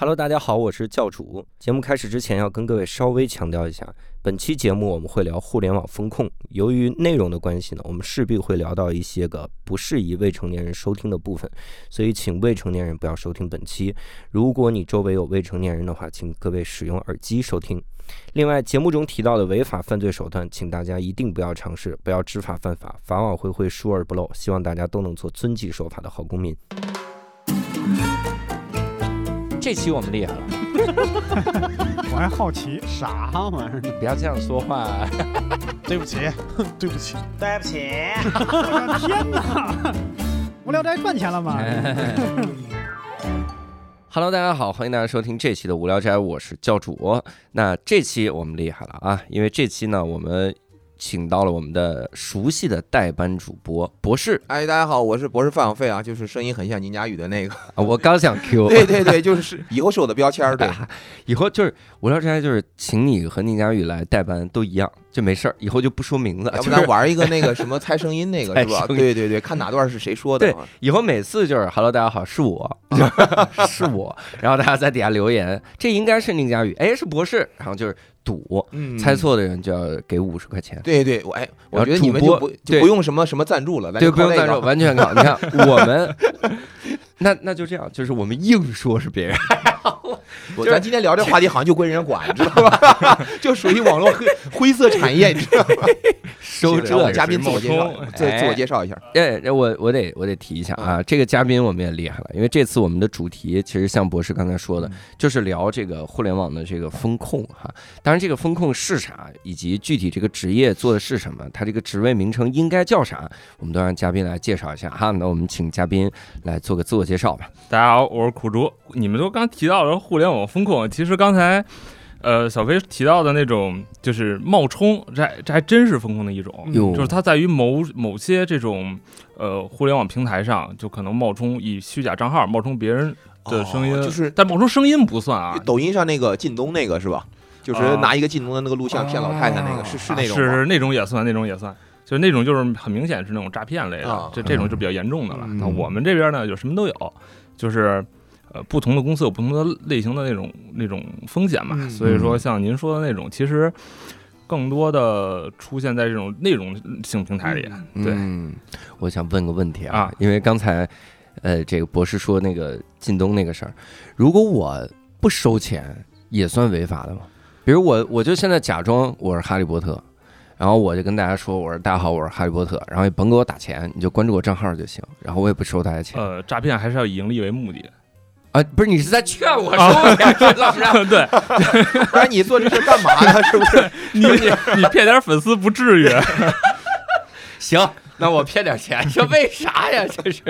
Hello，大家好，我是教主。节目开始之前，要跟各位稍微强调一下，本期节目我们会聊互联网风控。由于内容的关系呢，我们势必会聊到一些个不适宜未成年人收听的部分，所以请未成年人不要收听本期。如果你周围有未成年人的话，请各位使用耳机收听。另外，节目中提到的违法犯罪手段，请大家一定不要尝试，不要知法犯法，法网恢恢，疏而不漏。希望大家都能做遵纪守法的好公民。这期我们厉害了，我还好奇，啥玩意儿？不要这样说话。对不起，对不起，对不起。我的天哪！无聊斋赚钱了吗？Hello，大家好，欢迎大家收听这期的无聊斋，我是教主。那这期我们厉害了啊，因为这期呢，我们。请到了我们的熟悉的代班主播博士。哎，大家好，我是博士范小费啊，就是声音很像宁佳宇的那个。我刚想 Q。对对对，就是以后是我的标签儿。对，以后就是无聊斋，就是请你和宁佳宇来代班都一样，就没事儿。以后就不说名字，要不咱玩一个那个什么猜声音那个 是吧？对对对，看哪段是谁说的。对，以后每次就是 Hello，大家好，是我，是我，然后大家在底下留言，这应该是宁佳宇，哎，是博士，然后就是。赌，猜错的人就要给五十块钱。对对，我哎，我觉得你们就不就不用什么什么赞助了，对，不用赞助，完全靠你看我们。那那就这样，就是我们硬说是别人。咱今天聊这话题好像就归人家管，你知道吧？就属于网络黑 灰色产业，你知道吗？收这嘉宾自我介绍，再自我介绍一下。哎，我我得我得提一下啊，这个嘉宾我们也厉害了，因为这次我们的主题其实像博士刚才说的，就是聊这个互联网的这个风控哈。当然，这个风控是啥，以及具体这个职业做的是什么，他这个职位名称应该叫啥，我们都让嘉宾来介绍一下哈。那我们请嘉宾来做个自我介绍吧。大家好，我是苦竹。你们都刚提到了互联网风控，其实刚才，呃，小飞提到的那种就是冒充，这这还真是风控的一种，就是它在于某某些这种呃互联网平台上，就可能冒充以虚假账号冒充别人的声音，就是但冒充声音不算啊。抖音上那个靳东那个是吧？就是拿一个靳东的那个录像骗老太太那个，是是那种是是那种也算，那种也算，就是那种就是很明显是那种诈骗类的，这这种就比较严重的了。那我们这边呢，就什么都有，就是。呃，不同的公司有不同的类型的那种那种风险嘛，所以说像您说的那种，其实更多的出现在这种内容性平台里。对，我想问个问题啊，因为刚才呃，这个博士说那个靳东那个事儿，如果我不收钱，也算违法的吗？比如我我就现在假装我是哈利波特，然后我就跟大家说，我说大家好，我是哈利波特，然后也甭给我打钱，你就关注我账号就行，然后我也不收大家钱。呃，诈骗还是要以盈利为目的。啊，不是你是在劝我收钱，老师？对，不然你做这事干嘛呢？是不是？你你骗点粉丝不至于。行，那我骗点钱，这为啥呀？这是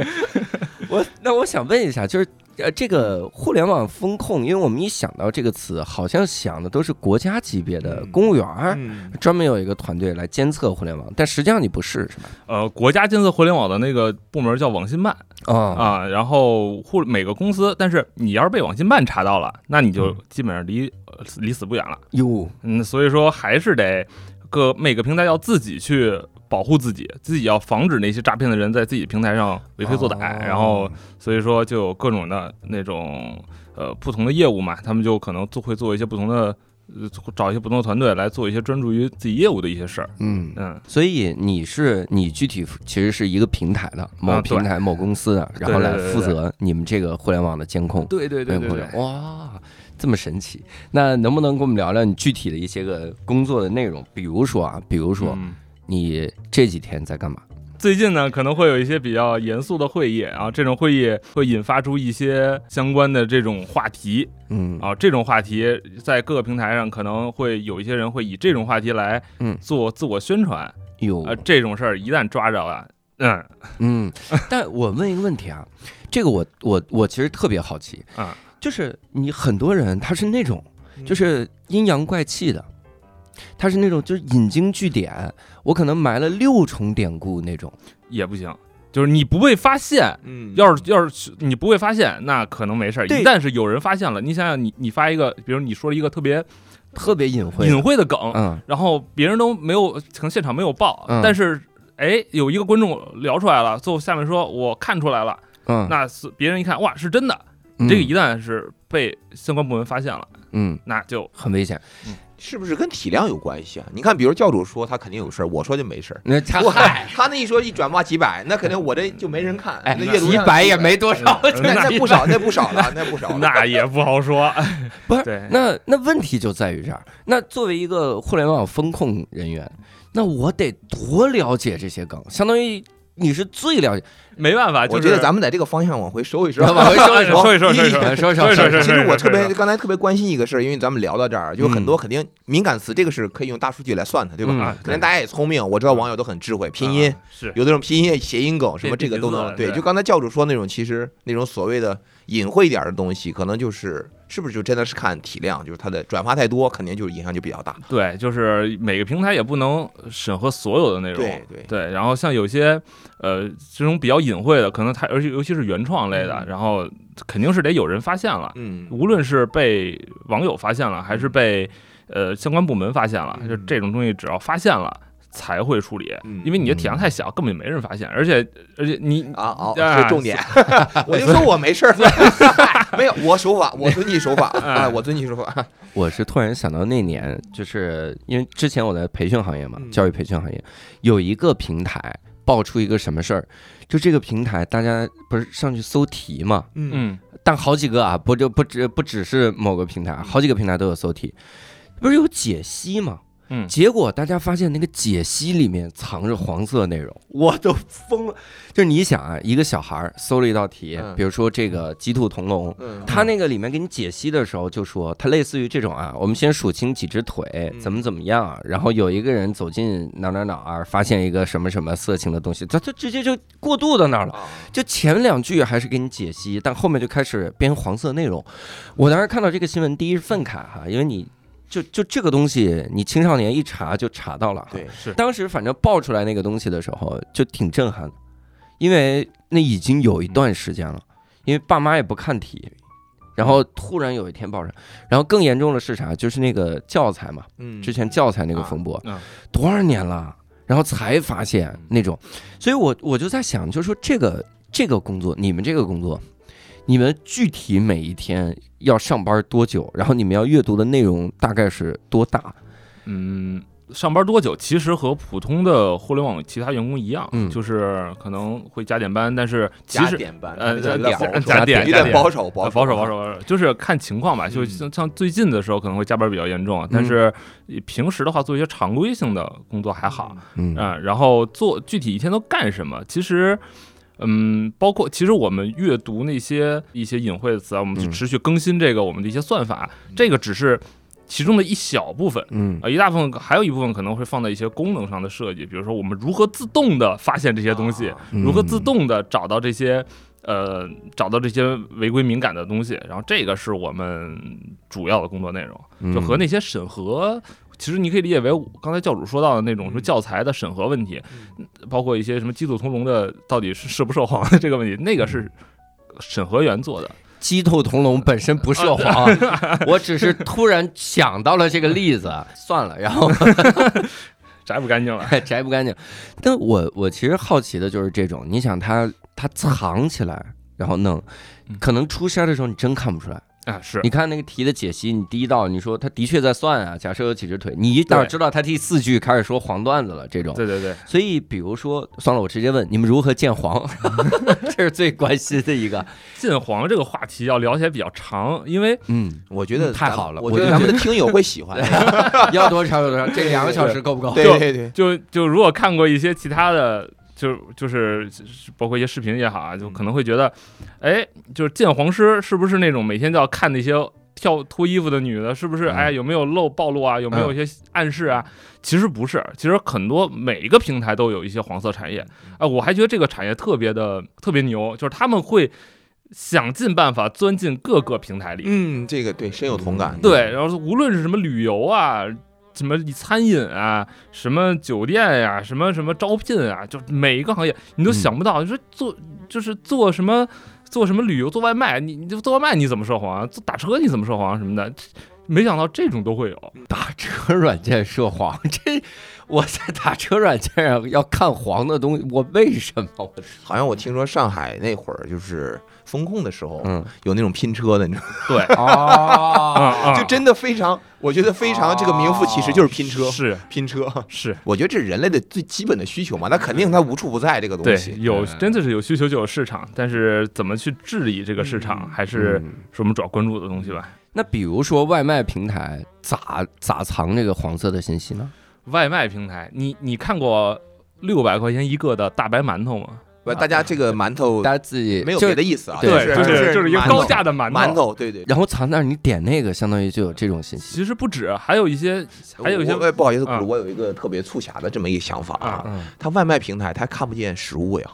我，那我想问一下，就是。呃，这个互联网风控，因为我们一想到这个词，好像想的都是国家级别的公务员儿，专门有一个团队来监测互联网，但实际上你不是，是吧？呃，国家监测互联网的那个部门叫网信办啊啊，然后互每个公司，但是你要是被网信办查到了，那你就基本上离离死不远了哟。嗯，所以说还是得各每个平台要自己去。保护自己，自己要防止那些诈骗的人在自己平台上为非作歹，然后所以说就有各种的那种呃不同的业务嘛，他们就可能做会做一些不同的，找一些不同的团队来做一些专注于自己业务的一些事儿。嗯嗯，所以你是你具体其实是一个平台的某平台某公司的，然后来负责你们这个互联网的监控。对对对对对，哇，这么神奇！那能不能跟我们聊聊你具体的一些个工作的内容？比如说啊，比如说。你这几天在干嘛？最近呢，可能会有一些比较严肃的会议，然后这种会议会引发出一些相关的这种话题，嗯，啊，这种话题在各个平台上可能会有一些人会以这种话题来，嗯，做自我宣传。有，啊，这种事儿一旦抓着了，嗯嗯。但我问一个问题啊，这个我我我其实特别好奇啊，就是你很多人他是那种就是阴阳怪气的。他是那种就是引经据典，我可能埋了六重典故那种。也不行，就是你不被发现，嗯，要是要是你不被发现，那可能没事儿。一旦是有人发现了，你想想，你你发一个，比如你说了一个特别特别隐晦。隐晦的梗，嗯，然后别人都没有，可能现场没有报，但是哎，有一个观众聊出来了，最后下面说我看出来了，嗯，那是别人一看，哇，是真的。你这个一旦是被相关部门发现了，嗯，那就很危险。是不是跟体量有关系啊？你看，比如教主说他肯定有事儿，我说就没事儿。那他嗨，他那一说一转发几百，那肯定我这就没人看。哎那阅读量几百也没多少，那那不少，那不少了，那不少了。那也不好说。不是，那那问题就在于这儿。那作为一个互联网风控人员，那我得多了解这些梗，相当于你是最了解。没办法，就是我觉得咱们在这个方向往回收一收，往回收一收收一收，收一说说说说一说说说其实我特别刚才特别关心一个事儿，因为咱们聊到这儿，就很多嗯肯定敏感词，这个是可以用大数据来算的，对吧？可能大家也聪明，我知道网友都很智慧，拼音啊是有那种拼音谐音梗什么，这个都能对就刚才教主说那种，其实那种所谓的隐晦一点的东西，可能就是是不是就真的是看体量，就是它的转发太多，肯定就是影响就比较大。对，就是每个平台也不能审核所有的内容。对对然后像有些呃这种比较隐晦的，可能它而且尤其是原创类的，嗯然后肯定是得有人发现了，嗯，无论是被网友发现了，还是被呃相关部门发现了，嗯就这种东西只要发现了。才会处理嗯，因为你的体量太小，根本就没人发现，而且而且你啊啊，啊是重点。我就说我没事儿，没有，我守法，我遵纪守法，哎，我遵纪守法。我是突然想到那年，就是因为之前我在培训行业嘛，嗯教育培训行业有一个平台爆出一个什么事儿，就这个平台大家不是上去搜题嘛，嗯嗯但好几个啊，不就不只不只是某个平台，好几个平台都有搜题，不是有解析吗？嗯结果大家发现那个解析里面藏着黄色内容，我都疯了。就是你想啊，一个小孩儿搜了一道题，嗯比如说这个鸡兔同笼，嗯他那个里面给你解析的时候就说，他类似于这种啊，我们先数清几只腿，嗯怎么怎么样，然后有一个人走进哪哪哪儿，发现一个什么什么色情的东西，他他直接就过渡到那儿了。啊就前两句还是给你解析，但后面就开始编黄色内容。我当时看到这个新闻，第一是愤慨哈，因为你就就这个东西，你青少年一查就查到了。对，是当时反正爆出来那个东西的时候，就挺震撼的，因为那已经有一段时间了，因为爸妈也不看题。然后突然有一天爆出来，然后更严重的是啥？就是那个教材嘛，嗯之前教材那个风波，多少年了，然后才发现那种，所以我我就在想，就是说这个这个工作，你们这个工作，你们具体每一天要上班多久，然后你们要阅读的内容大概是多大？嗯，上班多久？其实和普通的互联网其他员工一样，嗯就是可能会加点班，但是其实加点班，呃有点加点有点保守，保呃守，保守保守，就是看情况吧。就嗯像像最近的时候可能会加班比较严重，但是平时的话做一些常规性的工作还好。嗯嗯，然后做具体一天都干什么？其实，嗯，包括其实我们阅读那些一些隐晦的词啊，我们去嗯持续更新这个我们的一些算法，这个只是其中的一小部分。嗯啊，一大部分还有一部分可能会放在一些功能上的设计，比如说我们如何自动的发现这些东西，啊如何自动的找到这些呃找到这些违规敏感的东西，然后这个是我们主要的工作内容，嗯就和那些审核。其实你可以理解为刚才教主说到的那种什么教材的审核问题，包括一些什么鸡兔同笼的到底是涉不涉黄的这个问题，那个是审核员做的。鸡兔同笼本身不涉黄，我只是突然想到了这个例子，算了，然后 摘不干净了，摘不干净。但我我其实好奇的就是这种，你想它它藏起来，然后弄嗯，可能出声的时候你真看不出来。啊，是你看那个题的解析，你第一道你说他的确在算啊，假设有几只腿，你一哪知道他第四句开始说黄段子了这种。对对对，所以比如说，算了，我直接问你们如何见黄，这是最关心的一个。见黄这个话题要聊起来比较长，因为嗯，我觉得太好了我觉得咱们的听友会喜欢。要多长有多长，这两个小时够不够？对对对，就就如果看过一些其他的，就就是包括一些视频也好啊，就可能会觉得，哎，就是见黄师是不是那种每天都要看那些跳脱衣服的女的，是不是？嗯哎，有没有露暴露啊？有没有一些暗示啊？其实不是，其实很多每一个平台都有一些黄色产业啊，我还觉得这个产业特别的特别牛，就是他们会想尽办法钻进各个平台里，嗯，这个对深有同感。对，然后无论是什么旅游啊，什么餐饮啊，什么酒店呀、什么什么招聘啊，就每一个行业你都想不到，你说做就是做什么做什么旅游做外卖，你你就做外卖你怎么涉黄啊？做打车你怎么涉黄啊什么的？没想到这种都会有，打车软件涉黄，这我在打车软件上要看黄的东西，我为什么？我好像我听说上海那会儿就是风控的时候，嗯。有那种拼车的，你知道吗，对，哦，啊就真的非常，我觉得非常这个名副其实就是拼车，是。拼车。是，我觉得这是人类的最基本的需求嘛，那肯定它无处不在这个东对，西。有嗯真的是有需求就有市场，但是怎么去治理这个市场，还是嗯。是我们主要关注的东西吧。那比如说外卖平台咋咋藏这个黄色的信息呢？外卖平台，你你看过六百块钱一个的大白馒头吗？不，大家这个馒头大家自己没有别的意思啊，对就就是就是一个高价的馒头。馒头，对对。然后藏那儿，你点那个，相当于就有这种信息。其实不止，还有一些还有一些我不好意思，啊我有一个特别促狭的这么一个想法啊，嗯，它外卖平台他看不见实物呀，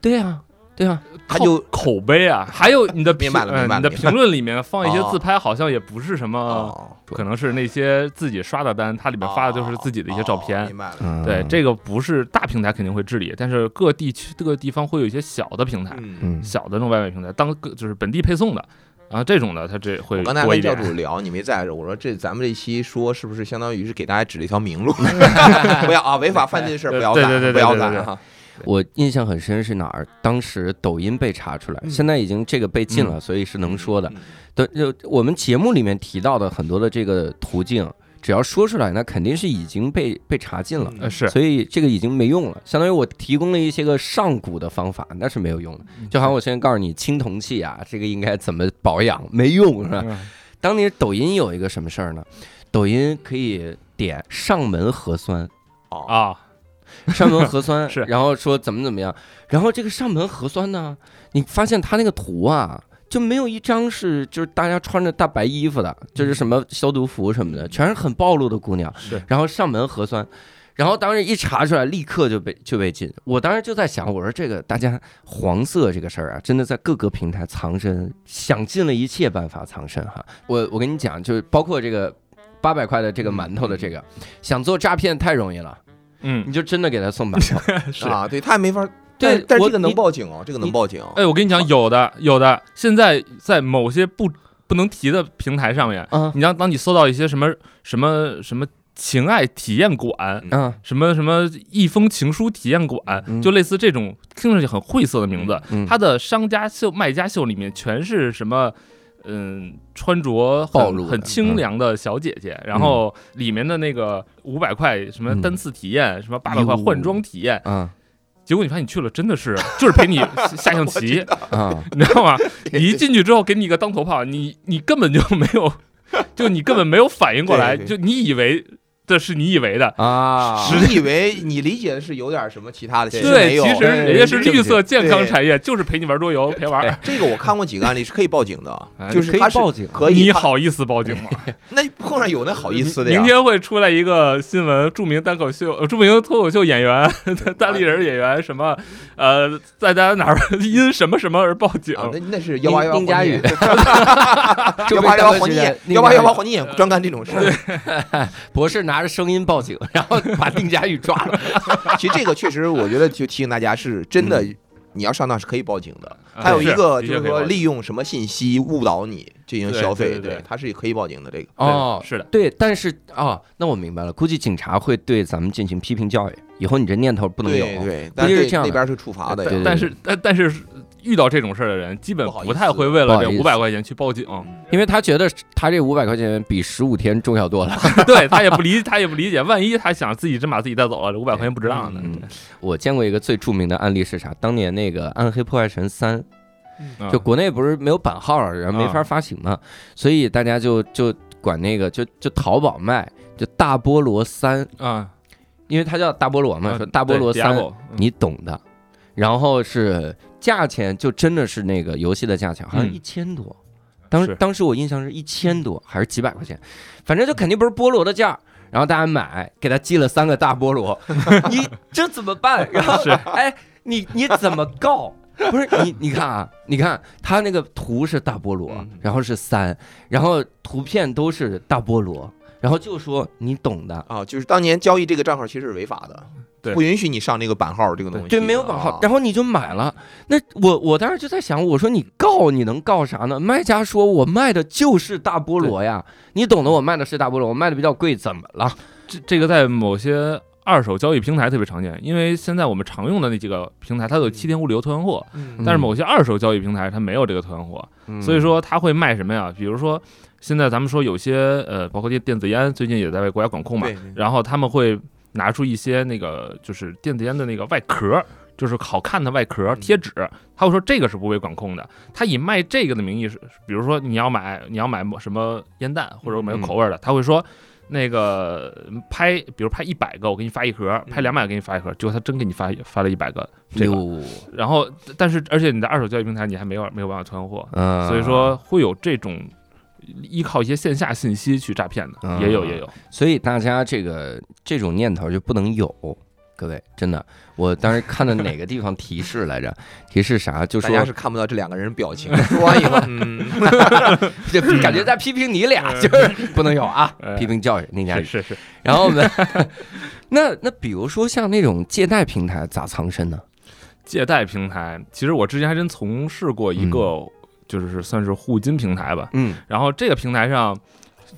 对呀，对呀，它就口碑啊，还有你的 评你的评论里面放一些哦自拍，好像也不是什么，哦，可能是那些自己刷的单，它里面发的就是自己的一些照哦片。明白了。嗯，对，这个不是大平台肯定会治理，但是各地区各个地方会有一些小的平台，小的那种外卖平台，当个就是本地配送的，然后这种的他这会我刚才跟教。主聊，你没在这，我说这咱们这期说是不是相当于是给大家指了一条明路？不要啊，违法犯罪的事不要干，对对对对不要干哈。我印象很深是哪儿？当时抖音被查出来，嗯现在已经这个被禁了，所以是能说的。嗯。对，就我们节目里面提到的很多的这个途径，只要说出来，那肯定是已经被被查禁了。呃，是所以这个已经没用了，相当于我提供了一些个上古的方法，那是没有用的。嗯就好像我现在告诉你青铜器啊，这个应该怎么保养，没用是吧？嗯当年抖音有一个什么事儿呢？抖音可以点上门核酸，哦，啊，上门核酸是然后说怎么怎么样，然后这个上门核酸呢，你发现他那个图啊。就没有一张是就是大家穿着大白衣服的，就是什么消毒服什么的，全是很暴露的姑娘。是然后上门核酸，然后当时一查出来，立刻就被就被禁。我当时就在想，我说这个大家黄色这个事儿啊，真的在各个平台藏身，想尽了一切办法藏身哈。我我跟你讲，就是包括这个八百块的这个馒头的这个，想做诈骗太容易了，嗯，你就真的给他送馒头。是。啊，对他也没法。对但但这个能报警哦，这个能报警。哎，我跟你讲，有的有的，现在在某些不不能提的平台上面，啊你像当你搜到一些什么什么什么情爱体验馆，嗯什么什么一封情书体验馆，嗯就类似这种听上去很晦涩的名字，嗯，它的商家秀、卖家秀里面全是什么？嗯，穿着暴露很很清凉的小姐姐，然后里面的那个五百块什么嗯。单次体验，什么八百块换装体验，嗯。结果你发现你去了真的是 就是陪你下象棋，啊。你知道吗？你一进去之后给你一个当头炮，你你根本就没有，就你根本没有反应过来，对对。就你以为这是你以为的，啊！你以为你理解的是有点什么其他的，其实对，没有。其实人家是绿色健康产业，就是陪你玩桌游，陪玩。这个我看过几个案例是可以报警的就是他是报警可以。你好意思报警吗？那碰上有那好意思的呀？明天会出来一个新闻，著名单口秀、呃著名脱口秀演员、单立人演员什么，呃，在大家哪儿因什么什么而报警？啊，那那是幺八幺八丁佳宇幺八幺八黄金眼，幺八幺八黄金眼专干这种事儿。博士拿着声音报警，然后把丁佳玉抓了。其实这个确实，我觉得就提醒大家，是真的嗯，你要上当是可以报警的。啊还有一个就是说，利用什么信息误导你进行消费，对对对它是可以报警的。这个哦，是的，对，但是哦，那我明白了，估计警察会对咱们进行批评教育，以后你这念头不能有。对对，但是估计是这样那边是处罚的但是但但是遇到这种事儿的人，基本不太会为了这五百块钱去报警，因为他觉得他这五百块钱比十五天重要多了。对他也不理 他也不理解，万一他想自己真把自己带走了，这五百块钱不值当的。嗯，我见过一个最著名的案例是啥？当年那个《暗黑破坏神三》，嗯就国内不是没有版号，然后没法发行嘛，所以大家就就管那个就就淘宝卖，就大菠萝三，啊，因为它叫大菠萝嘛，啊说大菠萝对三，嗯你懂的。然后是价钱就真的是那个游戏的价钱，好像嗯一千多。当是当时我印象是一千多还是几百块钱，反正就肯定不是菠萝的价。然后大家买，给他寄了三个大菠萝，你这怎么办？然后是哎，你你怎么告？不是你，你看啊，你看他那个图是大菠萝嗯，然后是三，然后图片都是大菠萝，然后就说你懂的，啊，就是当年交易这个账号其实是违法的，对不允许你上那个版号这个东西。对，没有版号啊，然后你就买了。那我我当时就在想，我说你告你能告啥呢？卖家说我卖的就是大菠萝呀，你懂得，我卖的是大菠萝，我卖的比较贵，怎么了？这这个在某些二手交易平台特别常见，因为现在我们常用的那几个平台，它有七天无理由退换货，嗯但是某些二手交易平台它没有这个退换货，嗯所以说它会卖什么呀？比如说现在咱们说有些呃，包括电电子烟，最近也在为国家管控嘛然后他们会拿出一些那个就是电子烟的那个外壳。就是好看的外壳嗯贴纸，他会说这个是不被管控的。他以卖这个的名义是，比如说你要买你要买什么烟弹或者买口味的，他会说那个拍，比如拍一百个，我给你发一盒；拍两百个给你发一盒。结果他真给你发发了一百个这个，然后但是而且你在二手交易平台你还没有没有办法退换货，嗯，所以说会有这种依靠一些线下信息去诈骗的，啊也有也有。所以大家这个这种念头就不能有，各位真的。我当时看到哪个地方提示来着？提示啥？就说大家是看不到这两个人表情，说完以后，嗯，就感觉在批评你俩，就是不能有啊哎，批评教育那家是是是，然后我们那那比如说像那种借贷平台咋藏身呢？借贷平台，其实我之前还真从事过一个，就是算是互金平台吧。嗯然后这个平台上，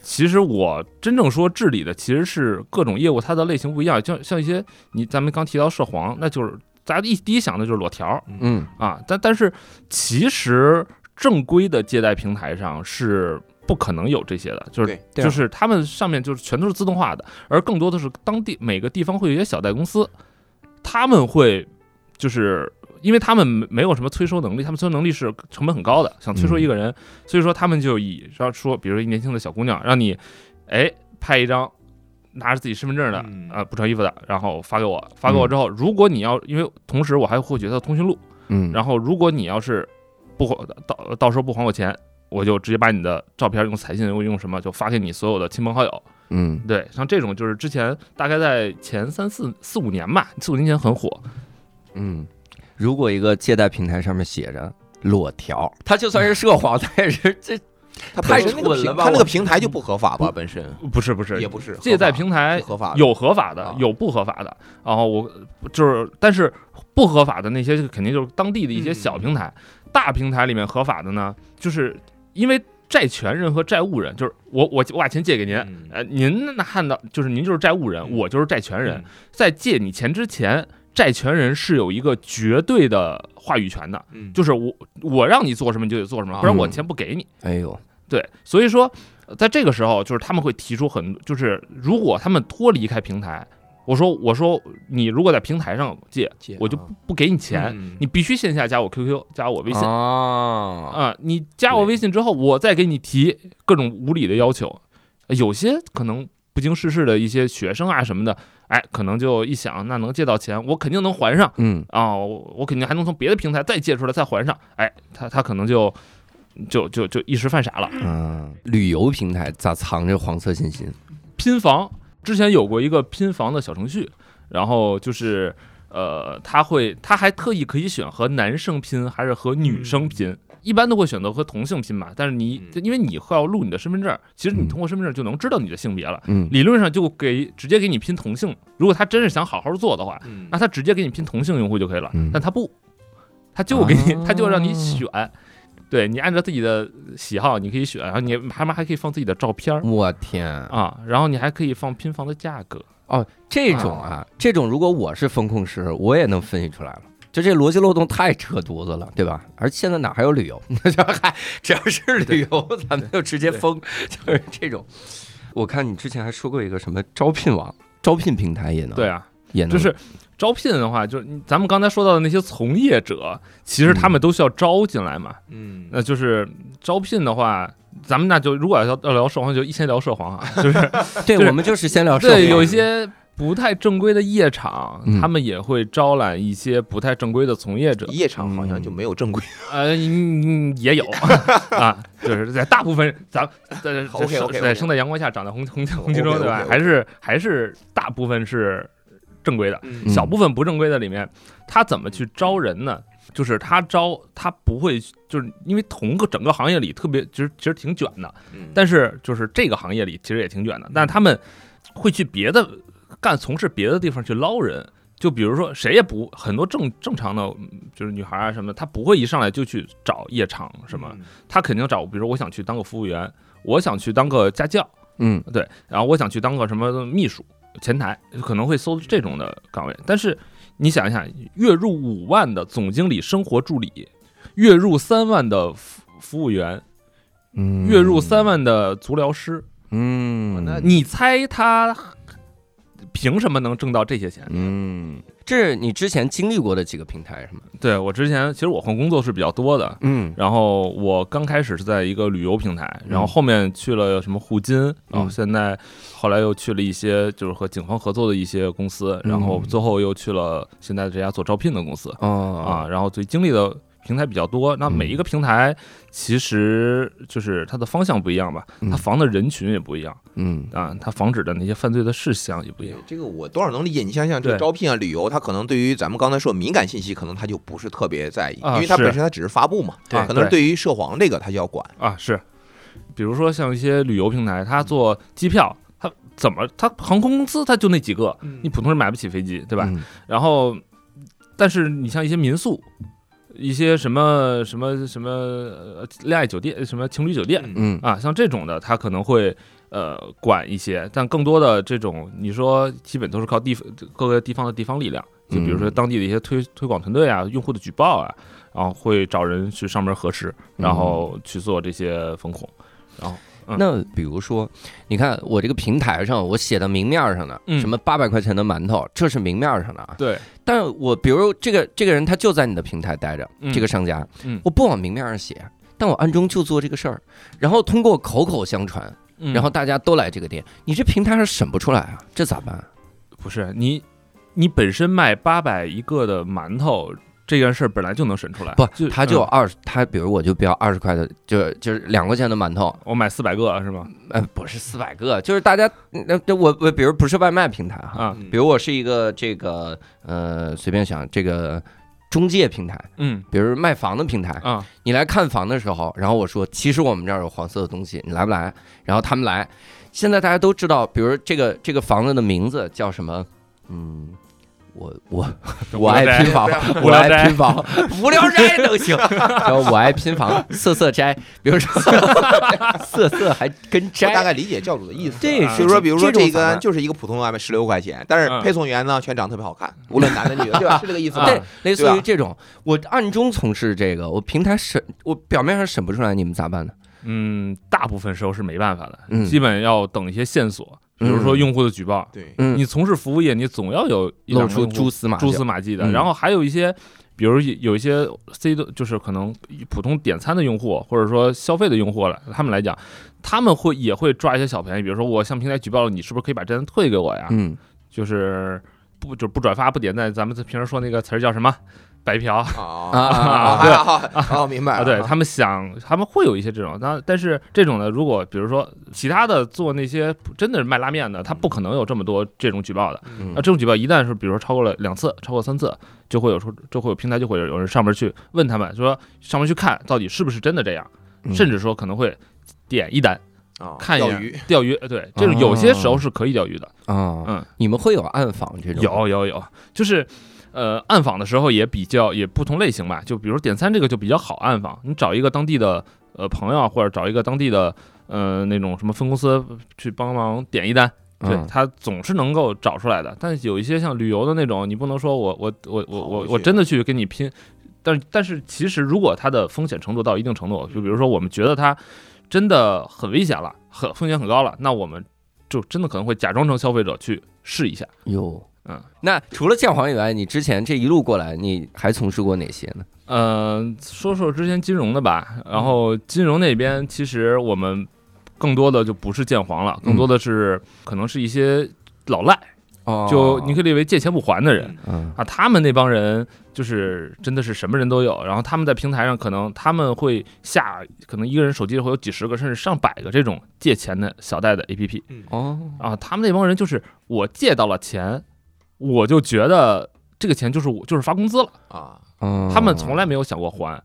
其实我真正说治理的其实是各种业务，它的类型不一样。像像一些你咱们刚提到涉黄，那就是大家一第一想的就是裸条嗯啊。但但是其实正规的借贷平台上是不可能有这些的，就是就是他们上面就是全都是自动化的，而更多的是当地每个地方会有一些小贷公司，他们会就是因为他们没没有什么催收能力，他们催收能力是成本很高的，想催收一个人，所以说他们就以让说，比如说一年轻的小姑娘，让你哎拍一张。拿着自己身份证的，嗯呃，不穿衣服的，然后发给我，发给我之后，如果你要，因为同时我还获取他的通讯录，嗯，然后如果你要是不还到到时候不还我钱，我就直接把你的照片用彩信用用什么就发给你所有的亲朋好友。嗯对，像这种就是之前大概在前三四四五年吧，四五年前很火。嗯，如果一个借贷平台上面写着裸条，他就算是涉黄，他也是 这他太蠢了吧他那个平台就不合法吧？本身。不是不是，也不是借贷平台合法，有合法的啊，有不合法的。然后我就是，但是不合法的那些肯定就是当地的一些嗯小平台，大平台里面合法的呢，就是因为债权人和债务人，就是我我我把钱借给您，嗯。呃，您那看到就是您就是债务人，嗯。我就是债权人嗯，在借你钱之前，债权人是有一个绝对的话语权的，嗯。就是我我让你做什么你就得做什么，不然我钱不给你。哎呦，对，所以说呃在这个时候，就是他们会提出很，就是如果他们脱离开平台，我说我说你如果在平台上借，借我就啊。不不给你钱，嗯。你必须线下加我 QQ，加我微信。啊，啊、你加我微信之后，我再给你提各种无理的要求，呃有些可能不经世事的一些学生啊什么的，哎，可能就一想，那能借到钱，我肯定能还上嗯啊、我我肯定还能从别的平台再借出来再还上，哎，他他可能就就就就一时犯傻了。嗯，旅游平台咋藏着黄色信息？拼房之前有过一个拼房的小程序，然后就是呃，他会他还特意可以选和男生拼还是和女生拼。一般都会选择和同性拼嘛，但是你嗯。因为你会要录你的身份证，其实你嗯。通过身份证就能知道你的性别了。嗯。理论上就给直接给你拼同性，如果他真是想好好做的话，嗯。那他直接给你拼同性用户就可以了嗯。但他不，他就给你，啊。他就让你选，对你按照自己的喜好你可以选，然后你他妈还可以放自己的照片儿。我天。啊，然后你还可以放拼房的价格。哦，这种啊，这种如果我是风控师，我也能分析出来了。就这逻辑漏洞太扯犊子了，对吧？而现在哪还有旅游？这还只要是旅游，咱们就直接封，就是这种。我看你之前还说过一个什么招聘网、招聘平台也能，对，啊，也能就是招聘的话，就是咱们刚才说到的那些从业者，其实他们都需要招进来嘛。嗯那就是招聘的话，咱们那就如果要要聊涉黄，就先聊涉黄啊，就是对，就是我们就是先聊社对有一些不太正规的夜场，嗯。他们也会招揽一些不太正规的从业者。夜场好像就没有正规，呃，嗯也有。啊，就是在大部分咱在在 OK，OK，OK 在生在阳光下长在红红红旗中，对吧？还是还是大部分是正规的，小部分不正规的里面，他怎么去招人呢？就是他招他不会，就是因为同个整个行业里特别，其实其实挺卷的，嗯。但是就是这个行业里其实也挺卷的，但是他们会去别的干从事别的地方去捞人。就比如说，谁也不很多正正常的，嗯就是女孩啊什么，她不会一上来就去找夜场什么，嗯她肯定找，比如说我想去当个服务员，我想去当个家教，嗯对，然后我想去当个什么秘书，前台，可能会搜这种的岗位。但是你想一想，月入五万的总经理生活助理，月入三万的服服务员，嗯月入三，万的足疗师，嗯，那你猜他凭什么能挣到这些钱？嗯，这是你之前经历过的几个平台是吗？对我之前其实我换工作是比较多的，嗯。然后我刚开始是在一个旅游平台，然后后面去了什么互金，然后嗯现在后来又去了一些就是和警方合作的一些公司，然后最后又去了现在这家做招聘的公司。哦。啊，然后所以经历的平台比较多。那每一个平台其实就是它的方向不一样吧，嗯它防的人群也不一样嗯啊，它防止的那些犯罪的事项也不一样。这个我多少能理解。你想想，这个招聘啊、旅游，它可能对于咱们刚才说敏感信息，可能它就不是特别在意，啊因为它本身它只是发布嘛。对可能对对于涉黄这个，它就要管。啊，是，比如说像一些旅游平台，它做机票，它怎么它航空公司它就那几个，你普通人买不起飞机，对吧？嗯然后，但是你像一些民宿，一些什么什么什么呃恋爱酒店，什么情侣酒店嗯。啊，像这种的，他可能会呃管一些，但更多的这种，你说基本都是靠地各个地方的地方力量，就比如说嗯。当地的一些推推广团队啊，用户的举报啊，然后会找人去上门核实，然后去做这些风控，然后嗯。那比如说，你看我这个平台上，我写的明面上的，嗯。什么八百块钱的馒头，这是明面上的啊。对，但我比如这个这个人他就在你的平台待着，嗯。这个商家，嗯。我不往明面上写，但我暗中就做这个事儿，然后通过口口相传，嗯。然后大家都来这个店，你这平台上审不出来啊，这咋办？不是你，你本身卖八百一个的馒头这件事儿本来就能审出来，不，就他就嗯二十，他比如我就标二十块的，就就是两块钱的馒头，我买四百个是吗？呃，不是四百个，就是大家那那我我比如不是外卖平台哈，比如我是一个这个呃随便想这个中介平台，嗯比如卖房的平台，啊，你来看房的时候，然后我说其实我们这儿有黄色的东西，你来不来？然后他们来，现在大家都知道，比如这个这个房子的名字叫什么？嗯。我我我爱拼房，我爱拼房，无聊斋都行。叫我爱拼房，色色斋，比如说 色色还跟斋大，概理解教主的意思，这是就是说，比如说这这种咋办个就是一个普通外卖十六块钱，但是嗯配送员呢全长得特别好看，无论男的女的，对吧？是这个意思吗？对，类似于这种，我暗中从事这个，我平台审，我表面上审不出来，你们咋办呢？嗯，大部分时候是没办法的，嗯基本要等一些线索，比如说嗯用户的举报。对，嗯，你从事服务业，你总要有露出蛛丝马迹蛛丝马迹的。嗯然后还有一些，比如有一些 C 的，就是可能普通点餐的用户，或者说消费的用户了，他们来讲，他们会也会抓一些小便宜，比如说我向平台举报了你，是不是可以把这单退给我呀？嗯就是不就不转发不点赞，咱们平时说那个词儿叫什么？白嫖。啊啊啊对。啊啊！明白啊，了，对他们想，他们会有一些这种，但但是这种呢，如果比如说其他的做那些真的是卖拉面的，他不可能有这么多这种举报的。嗯。那这种举报一旦是比如说超过了两次，超过三次，就会有说就会有平台就会有人上门去问他们说上门去看到底是不是真的这样，嗯。甚至说可能会点一单啊，看钓鱼。钓鱼，呃对，这种有些时候是可以钓鱼的。啊，嗯，你们会有暗访这种？有有有，就是呃，暗访的时候也比较也不同类型吧，就比如点餐这个就比较好暗访，你找一个当地的呃朋友啊，或者找一个当地的呃那种什么分公司去帮忙点一单，对嗯他总是能够找出来的。但是有一些像旅游的那种，你不能说我我我我我我真的去跟你拼，但但是其实如果它的风险程度到一定程度，就比如说我们觉得它真的很危险了，很风险很高了，那我们就真的可能会假装成消费者去试一下。有。嗯，那除了建黄以外，你之前这一路过来，你还从事过哪些呢？呃，说说之前金融的吧。然后金融那边其实我们更多的就不是建黄了，更多的是可能是一些老赖，哦就你可以理为借钱不还的人嗯啊。他们那帮人就是真的是什么人都有，然后他们在平台上可能他们会下，可能一个人手机里会有几十个甚至上百个这种借钱的小贷的 APP 哦啊。他们那帮人就是我借到了钱，我就觉得这个钱就是我就是发工资了。啊，哦，他们从来没有想过还，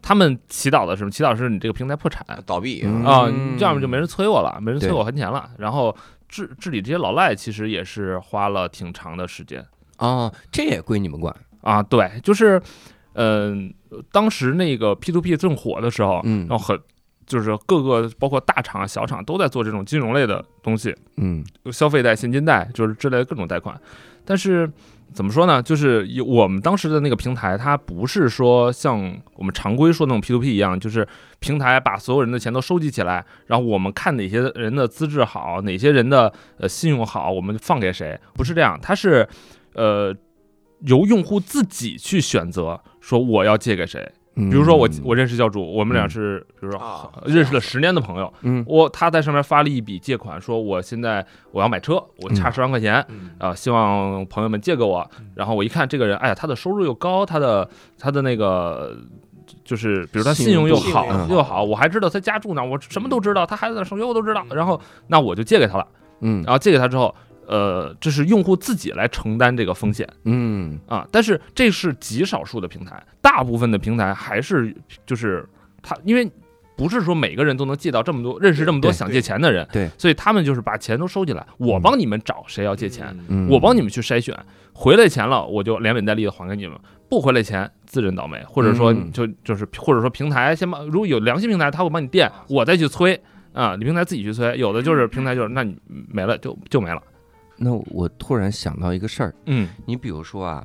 他们祈祷的是什么？祈祷是你这个平台破产倒闭嗯啊，嗯这样就没人催我了，没人催我还钱了。然后治治理这些老赖，其实也是花了挺长的时间啊，这也归你们管。啊。对，就是，嗯、当时那个 P to P 正火的时候，嗯然后很就是各个包括大厂、小厂都在做这种金融类的东西，嗯消费贷、现金贷，就是之类的各种贷款。但是怎么说呢？就是有我们当时的那个平台，它不是说像我们常规说那种 P to P 一样，就是平台把所有人的钱都收集起来，然后我们看哪些人的资质好，哪些人的呃信用好，我们放给谁，不是这样，它是呃由用户自己去选择，说我要借给谁。嗯，比如说我我认识教主，我们俩嗯。是比如说啊认识了十年的朋友，嗯。我他在上面发了一笔借款，说我现在我要买车，我差嗯十万块钱，嗯啊，希望朋友们借给我。然后我一看这个人，哎呀，他的收入又高，他的他的那个就是比如他信用又好又好，我还知道他家住哪，我什么都知道，他孩子在上学我都知道。然后那我就借给他了，嗯。然后借给他之后，呃，这是用户自己来承担这个风险。嗯。啊。但是这是极少数的平台，大部分的平台还是就是他因为。不是说每个人都能借到这么多，认识这么多想借钱的人，对所以他们就是把钱都收进来，我帮你们找谁要借钱，嗯，我帮你们去筛选，回来钱了我就连本带利的还给你们，不回来钱自认倒霉，或者说嗯。就就是或者说平台先帮，如果有良心平台他会帮你垫，我再去催啊，你平台自己去催，有的就是平台就是那你没了就就没了，那我突然想到一个事儿，嗯。你比如说啊，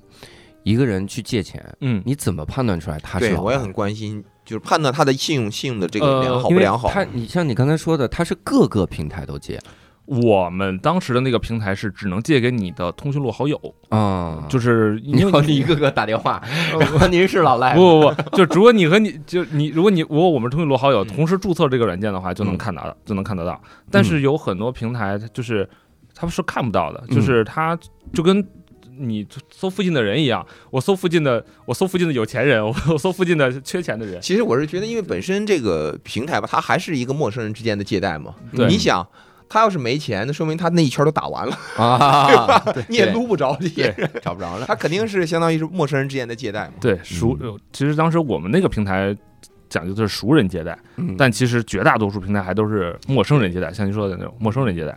一个人去借钱，嗯，你怎么判断出来他是对，我也很？关心，就是判断他的信用信用的这个良好不良好。他，你像你刚才说的，他是各个平台都借。我们当时的那个平台是只能借给你的通讯录好友，啊，就是因为你好你一个个打电话，然后您是老赖，不不不，就如果你和你就你，如果你如果我们通讯录好友嗯。同时注册这个软件的话，就能嗯。看到，就能看得到。但是有很多平台它就是他们是看不到的，嗯就是他就跟你搜附近的人一样，我搜附近的我搜附近的有钱人，我 我搜附近的缺钱的人。其实我是觉得，因为本身这个平台吧，它还是一个陌生人之间的借贷嘛。你想，他要是没钱，那说明他那一圈都打完了，啊，对 你也撸不着这些人。找不着了。他肯定是相当于是陌生人之间的借贷嘛。对熟，其实当时我们那个平台。讲究的是熟人借贷，嗯但其实绝大多数平台还都是陌生人借贷，像您说的那种陌生人借贷。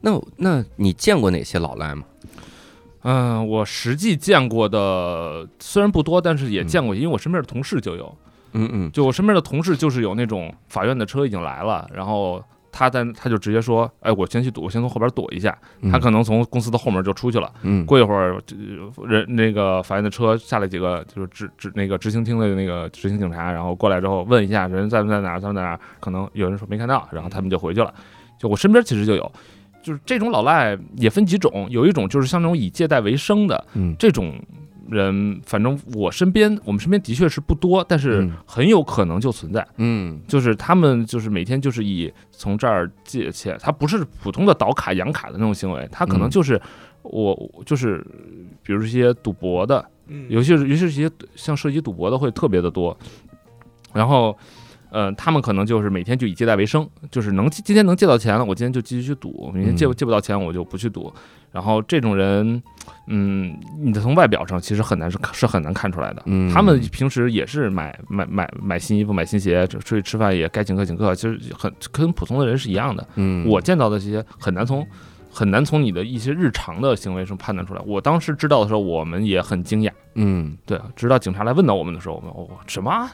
那那你见过哪些老赖吗？嗯，我实际见过的虽然不多，但是也嗯见过，因为我身边的同事就有，嗯嗯就我身边的同事就是有那种法院的车已经来了，然后他在他就直接说，哎，我先去躲，我先从后边躲一下，嗯，他可能从公司的后门就出去了，嗯过一会儿这人那个法院的车下来几个就是执执那个执行厅的那个执行警察，然后过来之后问一下人在不在哪儿，在不在哪儿，可能有人说没看到，然后他们就回去了，就我身边其实就有。就是这种老赖也分几种，有一种就是像那种以借贷为生的，嗯。这种人，反正我身边，我们身边的确是不多，但是嗯。很有可能就存在。嗯。就是他们就是每天就是以从这儿借钱，他不是普通的倒卡养卡的那种行为，他可能嗯就是我我就是比如一些赌博的，嗯。尤其是尤其是一些像涉及赌博的会特别的多，然后。呃，他们可能就是每天就以借贷为生，就是能今天能借到钱了，我今天就继续去赌；明天借不嗯借不到钱，我就不去赌。然后这种人，嗯，你从外表上其实很难是是很难看出来的。嗯，他们平时也是买买买买新衣服、买新鞋，出去吃饭也该请客请客，其实很跟普通的人是一样的。嗯我见到的这些很难从很难从你的一些日常的行为上判断出来。我当时知道的时候，我们也很惊讶。嗯对，直到警察来问到我们的时候，我们哦什么？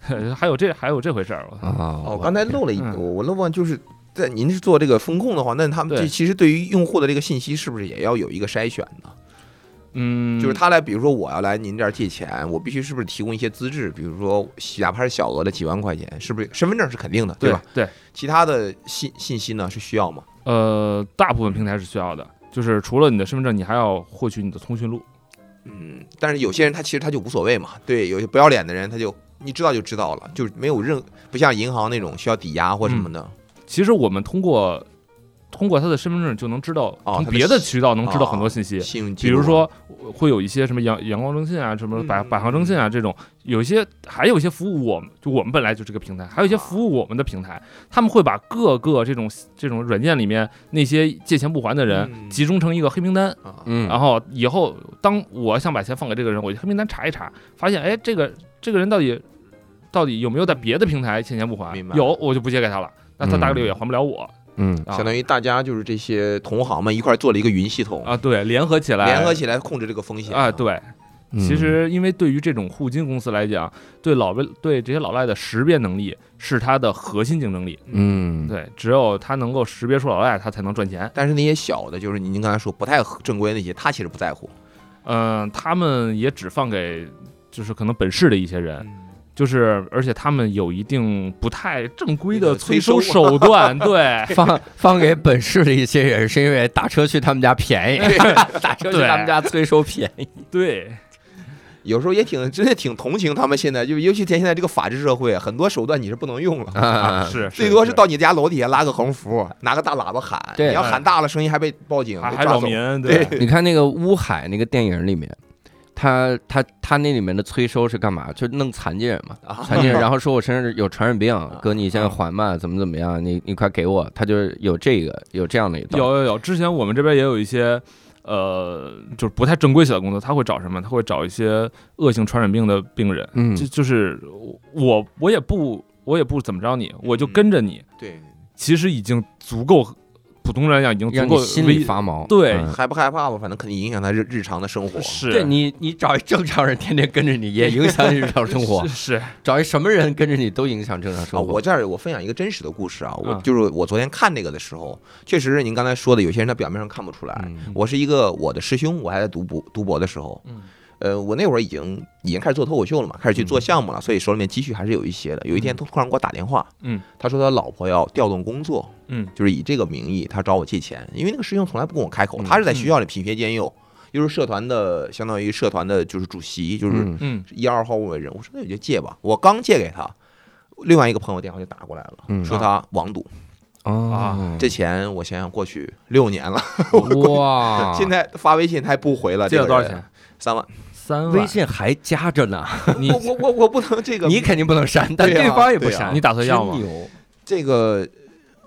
还有这还有这回事儿？啊，哦，刚才漏了一，嗯我我漏忘就是。在您是做这个风控的话，那他们这其实对于用户的这个信息是不是也要有一个筛选呢？嗯，就是他来，比如说我要来您这儿借钱，我必须是不是提供一些资质？比如说哪怕是小额的几万块钱，是不是身份证是肯定的，对吧？？对，其他的信信息呢是需要吗？呃，大部分平台是需要的，就是除了你的身份证，你还要获取你的通讯录。嗯，但是有些人他其实他就无所谓嘛，对，有些不要脸的人他就你知道就知道了，就是没有任不像银行那种需要抵押或什么的。其实我们通过通过他的身份证就能知道，从别的渠道能知道很多哦信息。比如说，会有一些什么阳阳光征信啊，什么百嗯。百行征信啊这种，有一些还有一些服务我们就我们本来就这个平台，还有一些服务我们的平台，他们会把各个这种这种软件里面那些借钱不还的人嗯。集中成一个黑名单，然后以后当我想把钱放给这个人，我就黑名单查一查，发现哎这个这个人到底到底有没有在别的平台欠钱不还？有我就不借给他了，那他大概率也还不了我。嗯啊相当于大家就是这些同行们一块儿做了一个云系统，啊，对，联合起来，联合起来控制这个风险啊，对，其实，因为对于这种互金公司来讲，对老外对这些老赖的识别能力是它的核心竞争力。嗯，对，只有它能够识别出老赖，它才能赚钱。但是那些小的，就是您刚才说不太正规那些，他其实不在乎。嗯，他们也只放给就是可能本市的一些人。就是，而且他们有一定不太正规的催收手段，对，放放给本市的一些人，是因为打车去他们家便宜，打车去他们家催收便宜，对。有时候也挺真的挺同情他们现在，就尤其现在这个法治社会，很多手段你是不能用了，啊、是最多是到你家楼底下拉个横幅，拿个大喇叭喊，对你要喊大了，声音还被报警，还扰民，对。你看那个乌海那个电影里面。他他他那里面的催收是干嘛？就弄残疾人嘛，残疾人，然后说我身上有传染病，哥你现在缓慢，怎么怎么样？你你快给我，他就是有这个有这样的一段。有有有，之前我们这边也有一些，呃，就是不太正规的工作，他会找什么？他会找一些恶性传染病的病人，嗯，就就是我我也不我也不怎么着你，我就跟着你，对，其实已经足够。普通人来讲已经足够心里发毛，对，害不害怕吧？反正肯定影响他日日常的生活。是，对你，你找一正常人天天跟着你，也影响日常生活。是，找一什么人跟着你都影响正常生活。我这儿我分享一个真实的故事啊，我就是我昨天看那个的时候，确实是您刚才说的，有些人他表面上看不出来。我是一个我的师兄，我还在读博读博的时候，呃，我那会儿已经已经开始做脱口秀了嘛，开始去做项目了，所以手里面积蓄还是有一些的。有一天突然给我打电话，嗯，他说他老婆要调动工作。嗯，就是以这个名义，他找我借钱，因为那个师兄从来不跟我开口，他是在学校里品学兼优，又是社团的，相当于社团的就是主席，就是嗯一二号位人。我说那你就借吧，我刚借给他，另外一个朋友电话就打过来了，说他网赌。啊，这钱我想想过去六年了，哇！现在发微信他还不回了，借了多少钱？三万，三万，微信还加着呢。你我我我不能这个，你肯定不能删，但对方也不删。你打算要吗？这个。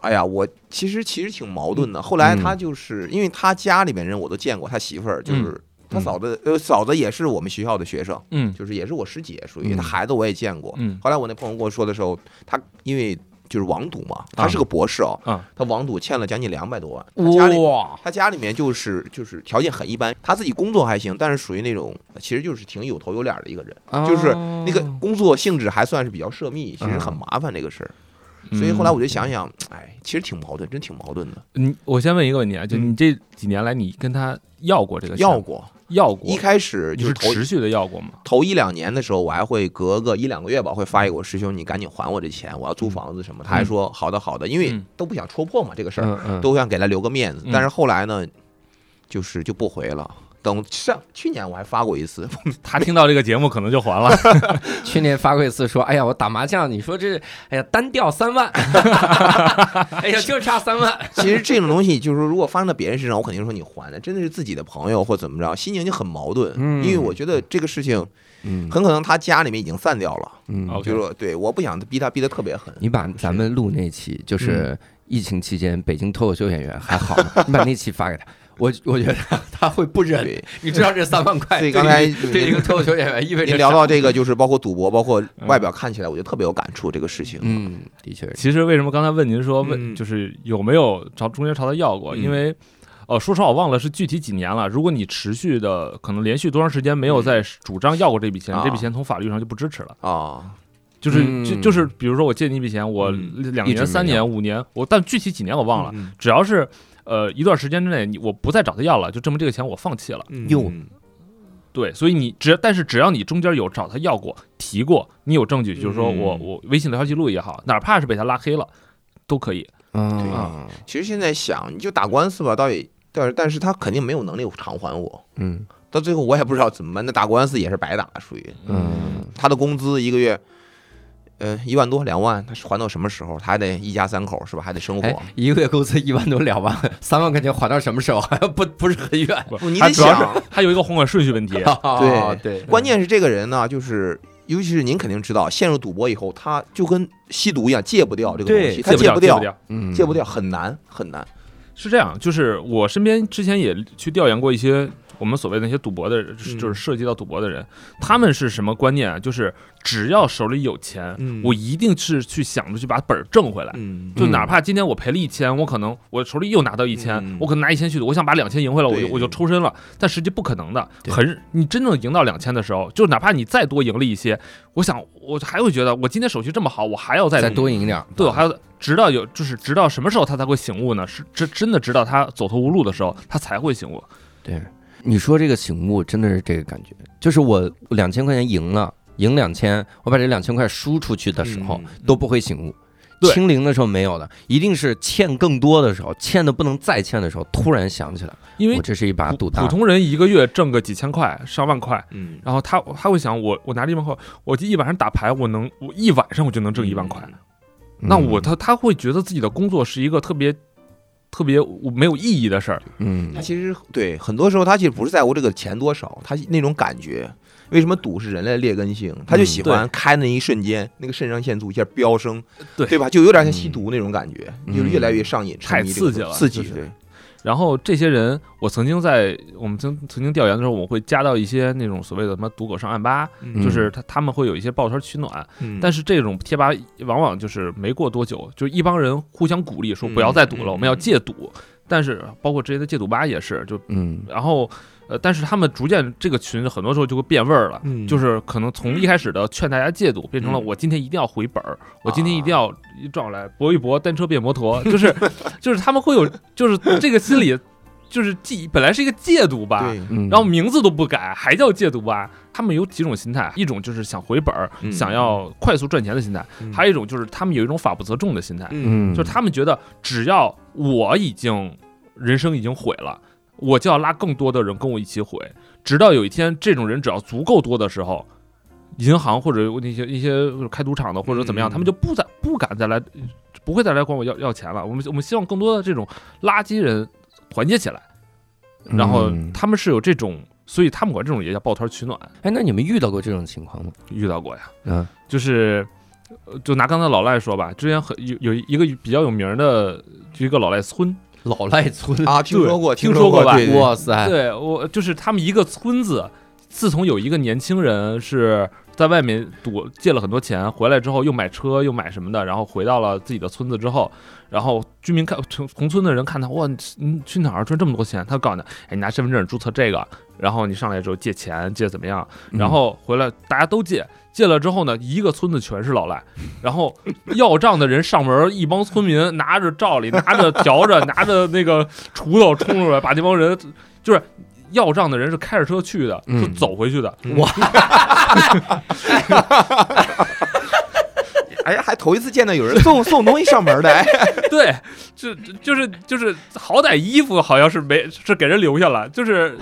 哎呀，我其实其实挺矛盾的。后来他就是因为他家里面人我都见过，他媳妇儿就是他嫂子，呃，嫂子也是我们学校的学生，嗯，就是也是我师姐，属于他孩子我也见过。嗯，后来我那朋友跟我说的时候，他因为就是网赌嘛，他是个博士哦，啊，他网赌欠了将近两百多万。他家里哇，他家里面就是就是条件很一般，他自己工作还行，但是属于那种其实就是挺有头有脸的一个人，就是那个工作性质还算是比较涉密，其实很麻烦这个事儿。所以后来我就想想，哎，其实挺矛盾，真挺矛盾的。嗯我先问一个问题啊，就你这几年来，你跟他要过这个？要过，要过。一开始就是持续的要过嘛？头一两年的时候，我还会隔个一两个月吧，会发一个我师兄，你赶紧还我这钱，我要租房子什么。他还说好的好的，因为都不想戳破嘛这个事儿，都想给他留个面子。但是后来呢，就是就不回了。等上去年我还发过一次，他听到这个节目可能就还了。去年发过一次，说：“哎呀，我打麻将，你说这，哎呀，单调三万，哎呀，就差三万。”其实这种东西就是，如果发生在别人身上，我肯定说你还的，真的是自己的朋友或怎么着，心情就很矛盾。嗯，因为我觉得这个事情，嗯，很可能他家里面已经散掉了。嗯，就是说，对，我不想逼他逼得特别狠。你把咱们录那期，就是疫情期间北京脱口秀演员还好，你把那期发给他。我我觉得他会不忍，你知道这三万块，对刚才对一个脱口秀演员意味着。你聊到这个，就是包括赌博，包括外表看起来，我就特别有感触这个事情。嗯，的确。其实为什么刚才问您说问，就是有没有朝中间朝他要过？因为，呃，说实话我忘了是具体几年了。如果你持续的可能连续多长时间没有在主张要过这笔钱，这笔钱从法律上就不支持了啊。就是就就是比如说我借你一笔钱，我两年、三年、五年，我但具体几年我忘了，只要是。呃，一段时间之内，你我不再找他要了，就证明这个钱我放弃了。哟，对，所以你只但是只要你中间有找他要过、提过，你有证据，就是说我我微信聊天记录也好，哪怕是被他拉黑了，都可以。啊，其实现在想，你就打官司吧，倒也但是但是他肯定没有能力偿还我。嗯，到最后我也不知道怎么办，那打官司也是白打，属于。嗯，他的工资一个月。呃，一万多两万，他还到什么时候？他还得一家三口是吧？还得生活。一个月工资一万多两万，三万块钱还到什么时候？不不是很远。你得想，还有一个还款顺序问题。对对，关键是这个人呢，就是尤其是您肯定知道，陷入赌博以后，他就跟吸毒一样，戒不掉这个东西，他戒不掉，嗯，戒不掉，很难很难。是这样，就是我身边之前也去调研过一些我们所谓那些赌博的，就是涉及到赌博的人，他们是什么观念啊？就是只要手里有钱，我一定是去想着去把本儿挣回来。就哪怕今天我赔了一千，我可能我手里又拿到一千，我可能拿一千去赌，我想把两千赢回来，我就我就抽身了。但实际不可能的，很你真正赢到两千的时候，就哪怕你再多赢了一些，我想我还会觉得我今天手气这么好，我还要再再多赢点。对，我还要直到有就是直到什么时候他才会醒悟呢？是真真的直到他走投无路的时候，他才会醒悟。对。你说这个醒悟真的是这个感觉，就是我两千块钱赢了，赢两千，我把这两千块输出去的时候都不会醒悟，清零的时候没有的，一定是欠更多的时候，欠的不能再欠的时候，突然想起来，因为我这是一把赌大。普通人一个月挣个几千块、上万块，嗯，然后他他会想，我我拿这一万块，我一晚上打牌，我能我一晚上我就能挣一万块，那我他他会觉得自己的工作是一个特别。特别没有意义的事儿，嗯，他其实对很多时候他其实不是在乎这个钱多少，他那种感觉，为什么赌是人类的劣根性？他就喜欢开那一瞬间，那个肾上腺素一下飙升，对对吧？就有点像吸毒那种感觉，就越来越上瘾，太刺激了，刺激对。然后这些人，我曾经在我们曾曾经调研的时候，我会加到一些那种所谓的什么赌狗上暗吧，就是他他们会有一些抱团取暖，但是这种贴吧往往就是没过多久，就一帮人互相鼓励说不要再赌了，我们要戒赌。但是包括之前的戒赌吧也是，就嗯，然后。呃，但是他们逐渐这个群很多时候就会变味儿了，就是可能从一开始的劝大家戒赌，变成了我今天一定要回本儿，我今天一定要撞来搏一搏，单车变摩托，就是 就是他们会有就是这个心理，就是既本来是一个戒毒吧，然后名字都不改，还叫戒毒吧。他们有几种心态，一种就是想回本儿，想要快速赚钱的心态，还有一种就是他们有一种法不责众的心态，就是他们觉得只要我已经人生已经毁了。我就要拉更多的人跟我一起毁，直到有一天，这种人只要足够多的时候，银行或者那些一些开赌场的或者怎么样，他们就不再不敢再来，不会再来管我要要钱了。我们我们希望更多的这种垃圾人团结起来，然后他们是有这种，所以他们管这种也叫抱团取暖。哎，那你们遇到过这种情况吗？遇到过呀，嗯，就是就拿刚才老赖说吧，之前很有有一个比较有名的，就一个老赖村。老赖村啊，听说过，听说过吧？哇塞！对我就是他们一个村子，自从有一个年轻人是在外面赌借了很多钱，回来之后又买车又买什么的，然后回到了自己的村子之后，然后居民看同同村的人看他，哇，你去哪儿赚这么多钱？他告诉他，哎，你拿身份证注册这个，然后你上来之后借钱借怎么样？然后回来大家都借。借了之后呢，一个村子全是老赖，然后要账的人上门，一帮村民拿着罩里，拿着笤帚，拿着那个锄头冲出来，把这帮人就是要账的人是开着车去的，是走回去的。哇！哎呀，还头一次见到有人送 送东西上门的。对，就就是就是，好歹衣服好像是没是给人留下了，就是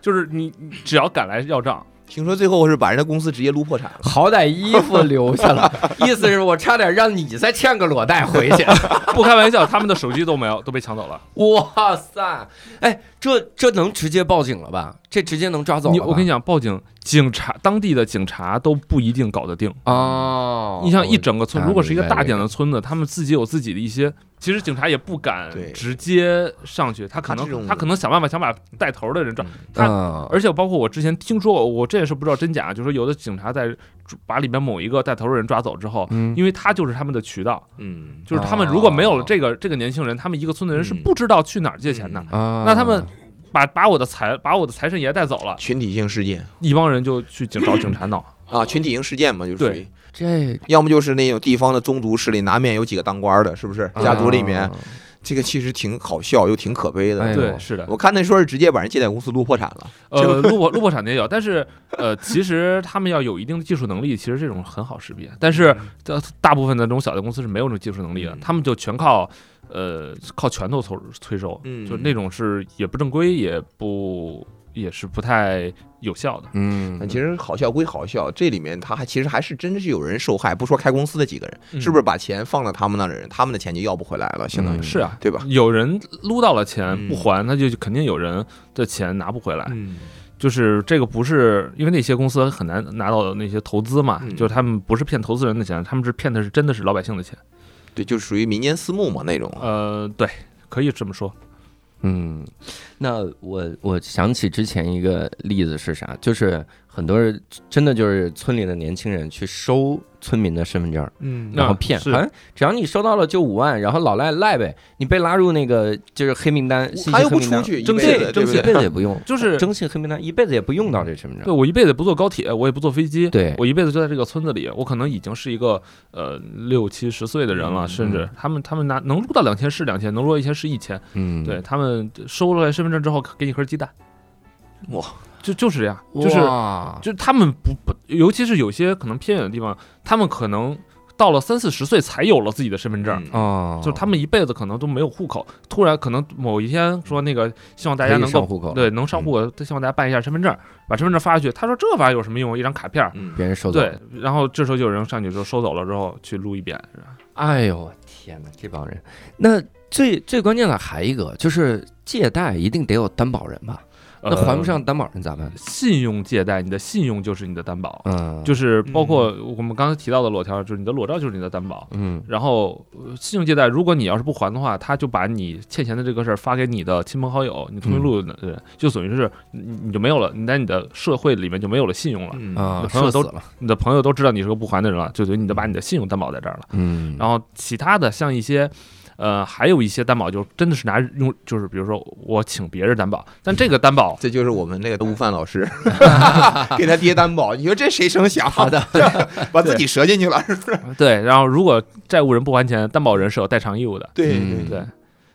就是你只要敢来要账。听说最后是把人家公司直接撸破产了，好歹衣服留下了，意思是我差点让你再欠个裸贷回去。不开玩笑，他们的手机都没有，都被抢走了。哇塞，哎，这这能直接报警了吧？这直接能抓走？你我跟你讲，报警，警察当地的警察都不一定搞得定哦。你像一整个村，如果是一个大点的村子，他们自己有自己的一些，其实警察也不敢直接上去，他可能他可能想办法想把带头的人抓。他而且包括我之前听说过，我这也是不知道真假，就是有的警察在把里面某一个带头的人抓走之后，因为他就是他们的渠道，嗯，就是他们如果没有了这个这个年轻人，他们一个村的人是不知道去哪儿借钱的，那他们。把把我的财把我的财神爷带走了，群体性事件，一帮人就去警找警察闹啊，群体性事件嘛，就属于这，要么就是那种地方的宗族势力，难免有几个当官的，是不是？家族里面，这个其实挺好笑又挺可悲的。对，是的，我看那说是直接把人借贷公司撸破产了，呃，撸破撸破产的也有，但是呃，其实他们要有一定的技术能力，其实这种很好识别，但是大部分的这种小的公司是没有这种技术能力的，他们就全靠。呃，靠拳头催催收，就那种是也不正规，也不也是不太有效的。嗯，其实好笑归好笑，这里面他还其实还是真的是有人受害。不说开公司的几个人，是不是把钱放到他们那的人，他们的钱就要不回来了？相当于是啊，对吧？有人撸到了钱不还，那就肯定有人的钱拿不回来。就是这个不是因为那些公司很难拿到那些投资嘛，就是他们不是骗投资人的钱，他们是骗的是真的是老百姓的钱。对，就属于民间私募嘛那种。呃，对，可以这么说。嗯，那我我想起之前一个例子是啥，就是很多人真的就是村里的年轻人去收。村民的身份证，嗯，然后骗，好像只要你收到了就五万，然后老赖赖呗，你被拉入那个就是黑名单，他又不出去，征信征信一辈子也不用，就是征信黑名单一辈子也不用到这身份证。对我一辈子不坐高铁，我也不坐飞机，对我一辈子就在这个村子里，我可能已经是一个呃六七十岁的人了，甚至他们他们拿能入到两千是两千，能入到一千是一千，嗯，对他们收了身份证之后给你盒鸡蛋，哇。就就是这样，就是就他们不不，尤其是有些可能偏远的地方，他们可能到了三四十岁才有了自己的身份证啊，就他们一辈子可能都没有户口，突然可能某一天说那个希望大家能够户口，对，能上户口，希望大家办一下身份证，把身份证发下去。他说这玩意儿有什么用？一张卡片，别人收走，对，然后这时候就有人上去说收走了之后去录一遍。哎呦天哪，这帮人！那最最关键的还一个就是借贷一定得有担保人吧？那还不上担保人咋办？信用借贷，你的信用就是你的担保，嗯，就是包括我们刚才提到的裸条，就是你的裸照就是你的担保，嗯，然后信用借贷，如果你要是不还的话，他就把你欠钱的这个事儿发给你的亲朋好友，你通讯录的人，就等于是你你就没有了，你在你的社会里面就没有了信用了，啊，朋友都了，你的朋友都知道你是个不还的人了，就等于你就把你的信用担保在这儿了，嗯，然后其他的像一些。呃，还有一些担保就真的是拿用，就是比如说我请别人担保，但这个担保，这就是我们那个悟饭老师 给他爹担保，你说这谁生想好的，把自己折进去了是不是？对，然后如果债务人不还钱，担保人是有代偿义务的。对对对，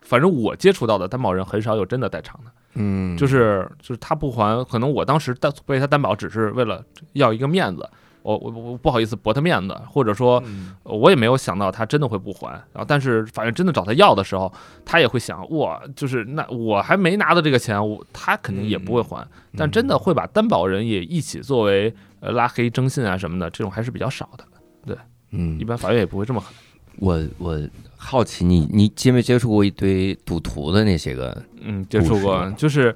反正我接触到的担保人很少有真的代偿的，嗯，就是就是他不还，可能我当时担被他担保只是为了要一个面子。我我我不好意思驳他面子，或者说，我也没有想到他真的会不还。然后，但是法院真的找他要的时候，他也会想，哇，就是那我还没拿到这个钱，我他肯定也不会还。但真的会把担保人也一起作为呃拉黑征信啊什么的，这种还是比较少的。对，嗯，一般法院也不会这么狠。我我好奇你你接没接触过一堆赌徒的那些个？嗯，接触过，就是。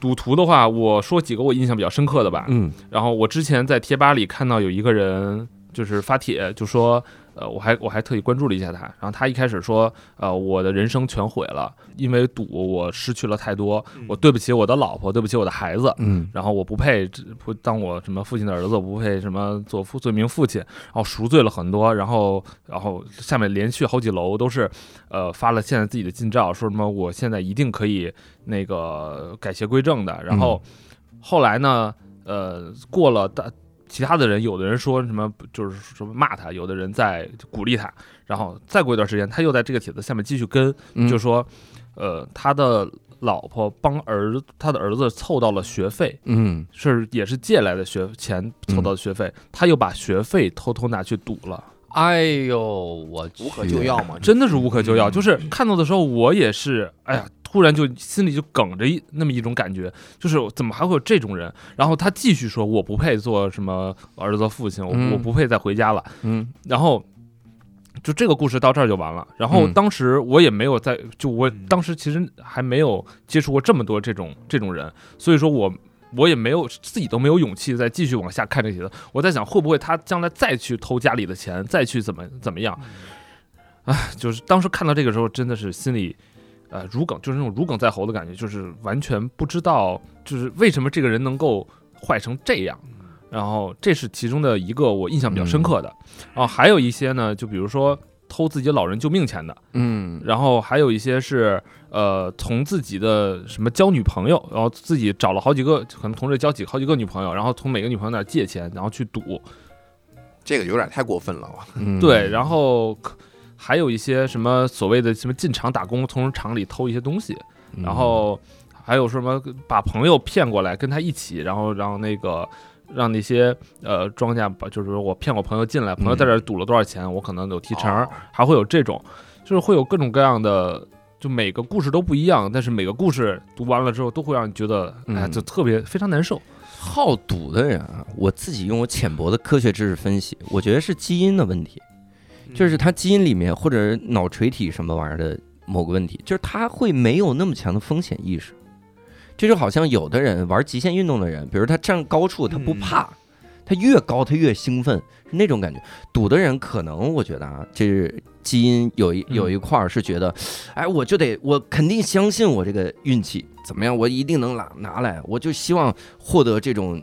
赌徒的话，我说几个我印象比较深刻的吧。嗯，然后我之前在贴吧里看到有一个人就是发帖，就说。呃，我还我还特意关注了一下他，然后他一开始说，呃，我的人生全毁了，因为赌我失去了太多，我对不起我的老婆，对不起我的孩子，嗯，然后我不配不当我什么父亲的儿子，不配什么做父做名父亲，然后赎罪了很多，然后然后下面连续好几楼都是，呃，发了现在自己的近照，说什么我现在一定可以那个改邪归正的，然后后来呢，呃，过了大。其他的人，有的人说什么，就是什么骂他；有的人在鼓励他。然后再过一段时间，他又在这个帖子下面继续跟，就说，呃，他的老婆帮儿他的儿子凑到了学费，嗯，是也是借来的学钱凑到的学费，他又把学费偷偷拿去赌了。哎呦，我无可救药嘛，真的是无可救药。就是看到的时候，我也是，哎呀。突然就心里就梗着一那么一种感觉，就是怎么还会有这种人？然后他继续说：“我不配做什么儿子的父亲，我我不配再回家了。”嗯，然后就这个故事到这儿就完了。然后当时我也没有在，就我当时其实还没有接触过这么多这种这种人，所以说我我也没有自己都没有勇气再继续往下看这些的。我在想，会不会他将来再去偷家里的钱，再去怎么怎么样？哎，就是当时看到这个时候，真的是心里。呃，如鲠就是那种如鲠在喉的感觉，就是完全不知道，就是为什么这个人能够坏成这样。然后这是其中的一个我印象比较深刻的。然后还有一些呢，就比如说偷自己老人救命钱的，嗯，然后还有一些是呃从自己的什么交女朋友，然后自己找了好几个，可能同时交几好几个女朋友，然后从每个女朋友那借钱，然后去赌。这个有点太过分了吧，对，然后。还有一些什么所谓的什么进厂打工，从厂里偷一些东西，然后还有什么把朋友骗过来跟他一起，然后让那个让那些呃庄家把就是说我骗我朋友进来，朋友在这赌了多少钱，我可能有提成，还会有这种，就是会有各种各样的，就每个故事都不一样，但是每个故事读完了之后都会让你觉得哎，就特别非常难受。好赌的人啊，我自己用我浅薄的科学知识分析，我觉得是基因的问题。就是他基因里面或者脑垂体什么玩意儿的某个问题，就是他会没有那么强的风险意识。这就好像有的人玩极限运动的人，比如他站高处他不怕，他越高他越兴奋，是那种感觉。赌的人可能我觉得啊，就是基因有一有一块儿是觉得，哎，我就得我肯定相信我这个运气怎么样，我一定能拿拿来，我就希望获得这种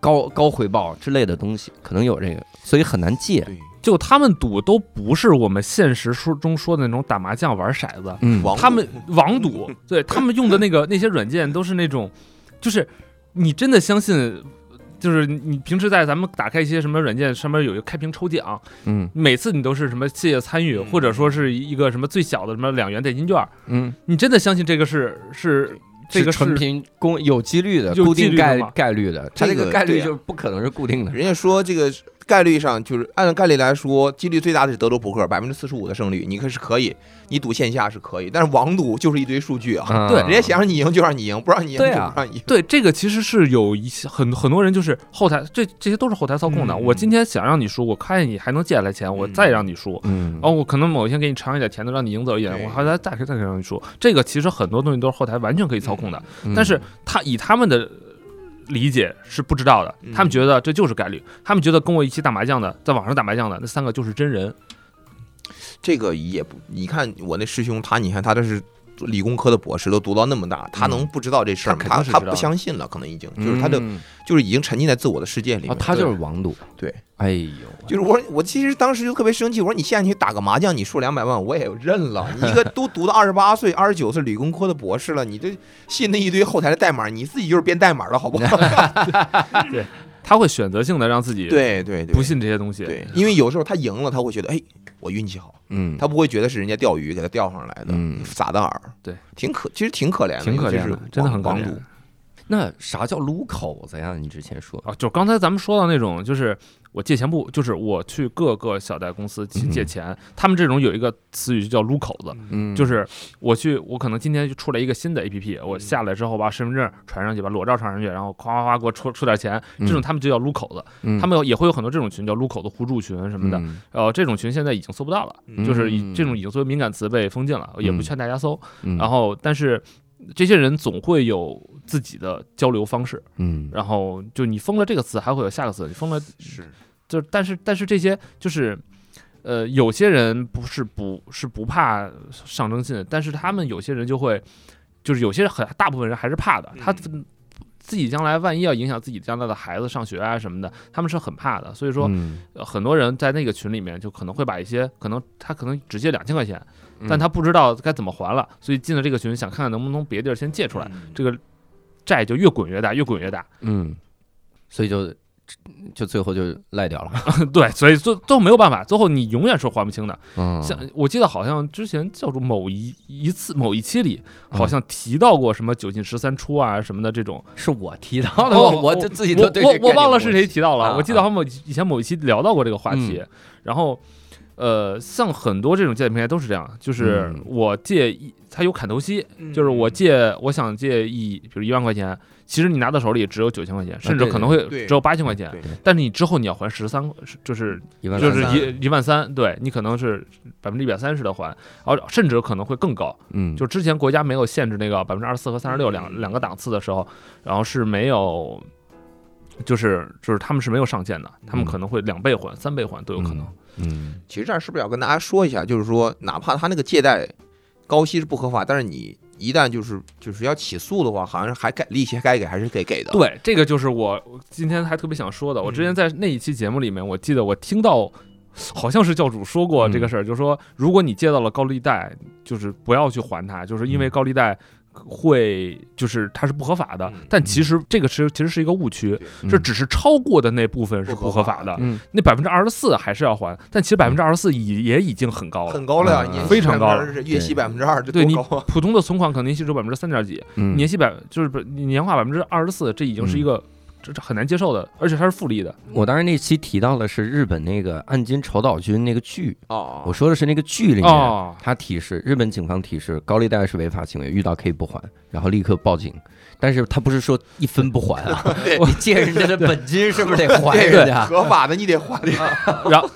高高回报之类的东西，可能有这个，所以很难戒。就他们赌都不是我们现实说中说的那种打麻将玩骰子，嗯，他们网赌，对他们用的那个那些软件都是那种，就是你真的相信。就是你平时在咱们打开一些什么软件上面有一个开屏抽奖，嗯，每次你都是什么谢谢参与，或者说是一个什么最小的什么两元代金券，嗯，你真的相信这个是是这个纯凭公有几率的固定概概率的，它这个概率就不可能是固定的。人家说这个。概率上就是按照概率来说，几率最大的是德州扑克，百分之四十五的胜率，你可是可以，你赌线下是可以，但是网赌就是一堆数据啊，对，人家想让你赢就让你赢，不让你赢就不让你赢。对，这个其实是有一些很很多人就是后台，这这些都是后台操控的。我今天想让你输，我看见你还能借下来钱，我再让你输，嗯，哦，我可能某一天给你尝一点甜的，让你赢走一点，我还再再再让你输。这个其实很多东西都是后台完全可以操控的，但是他以他们的。理解是不知道的，他们觉得这就是概率，他们觉得跟我一起打麻将的，在网上打麻将的那三个就是真人。这个也不，你看我那师兄，他你看他这是理工科的博士，都读到那么大，他能不知道这事儿吗？他他不相信了，可能已经就是他的就是已经沉浸在自我的世界里面。他就是网赌，对。哎呦，就是我，我其实当时就特别生气。我说你现在去打个麻将，你输两百万，我也认了。你一个都读到二十八岁、二十九岁理工科的博士了，你这信那一堆后台的代码，你自己就是编代码的好不好？对，他会选择性的让自己对对不信这些东西。对，因为有时候他赢了，他会觉得哎，我运气好。嗯，他不会觉得是人家钓鱼给他钓上来的，撒的饵。对，挺可，其实挺可怜的，挺可怜的，真的很可怜。那啥叫撸口子呀？你之前说啊，就刚才咱们说到那种，就是我借钱不，就是我去各个小贷公司去借钱，他们这种有一个词语就叫撸口子，嗯，就是我去，我可能今天就出来一个新的 A P P，我下来之后把身份证传上去，把裸照传上去，然后夸夸夸给我出出点钱，这种他们就叫撸口子，他们也会有很多这种群叫撸口子互助群什么的，呃，这种群现在已经搜不到了，就是这种已经作为敏感词被封禁了，也不劝大家搜，然后但是。这些人总会有自己的交流方式，嗯，然后就你封了这个词，还会有下个词，你封了是，就但是但是这些就是，呃，有些人不是不是不怕上征信，但是他们有些人就会，就是有些人很大部分人还是怕的，他自己将来万一要影响自己将来的孩子上学啊什么的，他们是很怕的，所以说很多人在那个群里面就可能会把一些可能他可能只借两千块钱。但他不知道该怎么还了，所以进了这个群，想看看能不能从别地儿先借出来，这个债就越滚越大，越滚越大。嗯，所以就就最后就赖掉了。对，所以最最后没有办法，最后你永远是还不清的。嗯，像我记得好像之前叫做某一一次某一期里，好像提到过什么九进十三出啊什么的这种，是我提到的，我就自己都我我忘了是谁提到了。我记得好像某以前某一期聊到过这个话题，然后。呃，像很多这种借贷平台都是这样，就是我借一，它有砍头息，就是我借，我想借一，比如一万块钱，其实你拿到手里只有九千块钱，甚至可能会只有八千块钱，但是你之后你要还十三，就是就是一一万三，对你可能是百分之一百三十的还，然后甚至可能会更高，嗯，就之前国家没有限制那个百分之二十四和三十六两两个档次的时候，然后是没有，就是就是他们是没有上限的，他们可能会两倍还、三倍还都有可能。嗯，其实这儿是不是要跟大家说一下，就是说，哪怕他那个借贷高息是不合法，但是你一旦就是就是要起诉的话，好像还该利息该给还是得给的。对，这个就是我今天还特别想说的。我之前在那一期节目里面，我记得我听到好像是教主说过这个事儿，就是说，如果你借到了高利贷，就是不要去还它，就是因为高利贷。会就是它是不合法的，但其实这个是其实是一个误区，这只是超过的那部分是不合法的，那百分之二十四还是要还，但其实百分之二十四也也已经很高了，很高了呀，非常高了，月息百分之二，对你普通的存款可能年息只有百分之三点几，年息百就是不年化百分之二十四，这已经是一个。这这很难接受的，而且它是复利的。我当时那期提到的是日本那个岸金筹岛君那个剧哦，我说的是那个剧里面，他提示日本警方提示高利贷是违法行为，遇到可以不还，然后立刻报警。但是他不是说一分不还啊，你借人家的本金是不是得 还人家？合法的你得还。然后，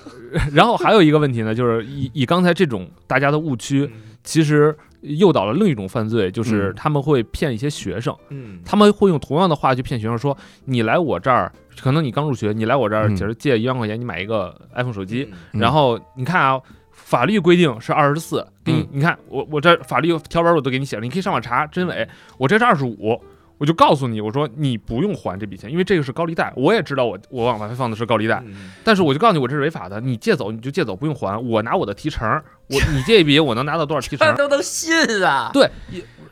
然后还有一个问题呢，就是以以刚才这种大家的误区，其实。诱导了另一种犯罪，就是他们会骗一些学生，嗯，他们会用同样的话去骗学生，说你来我这儿，可能你刚入学，你来我这儿，其实借一万块钱，你买一个 iPhone 手机，然后你看啊，法律规定是二十四，给你你看我我这法律条文我都给你写了，你可以上网查真伪，我这是二十五。我就告诉你，我说你不用还这笔钱，因为这个是高利贷。我也知道我我往外放的是高利贷，但是我就告诉你，我这是违法的。你借走你就借走，不用还。我拿我的提成，我 你借一笔我能拿到多少提成？都能信啊？对，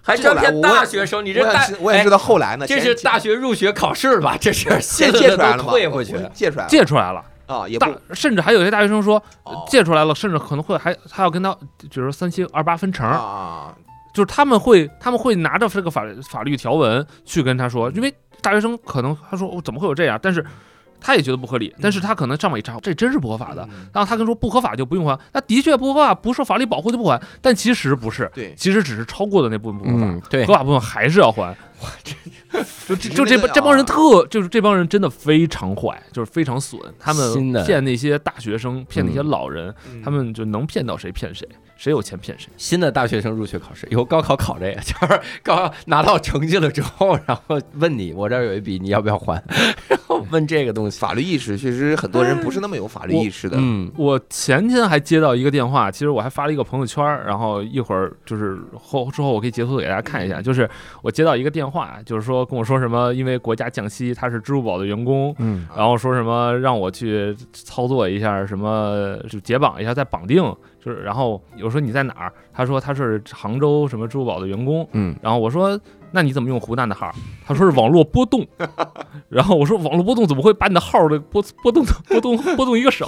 还诈骗大学生？你这大我也知道后来呢，这是大学入学考试吧？这是先借出来了退回去，借出来，借出来了啊！也大，甚至还有些大学生说借出来了，甚至可能会还还要跟他就是三七二八分成啊。就是他们会，他们会拿着这个法法律条文去跟他说，因为大学生可能他说我怎么会有这样，但是他也觉得不合理，但是他可能上网一查，这真是不合法的。然后他跟说不合法就不用还，那的确不合法，不受法律保护就不还，但其实不是，对，其实只是超过的那部分不合法，对，合法部分还是要还。就这就这帮这帮人特，就是这帮人真的非常坏，就是非常损，他们骗那些大学生，骗那些老人，他们就能骗到谁骗谁。谁有钱骗谁？新的大学生入学考试，以后高考考这个，就是高拿到成绩了之后，然后问你，我这儿有一笔，你要不要还？然后问这个东西，法律意识确实很多人不是那么有法律意识的。嗯，我前天还接到一个电话，其实我还发了一个朋友圈，然后一会儿就是后之后我可以截图给大家看一下，就是我接到一个电话，就是说跟我说什么，因为国家降息，他是支付宝的员工，嗯，然后说什么让我去操作一下，什么就解绑一下再绑定。就是，然后我说你在哪儿？他说他是杭州什么支付宝的员工。嗯，然后我说那你怎么用湖南的号？他说是网络波动。然后我说网络波动怎么会把你的号的波波动 波动波动一个省？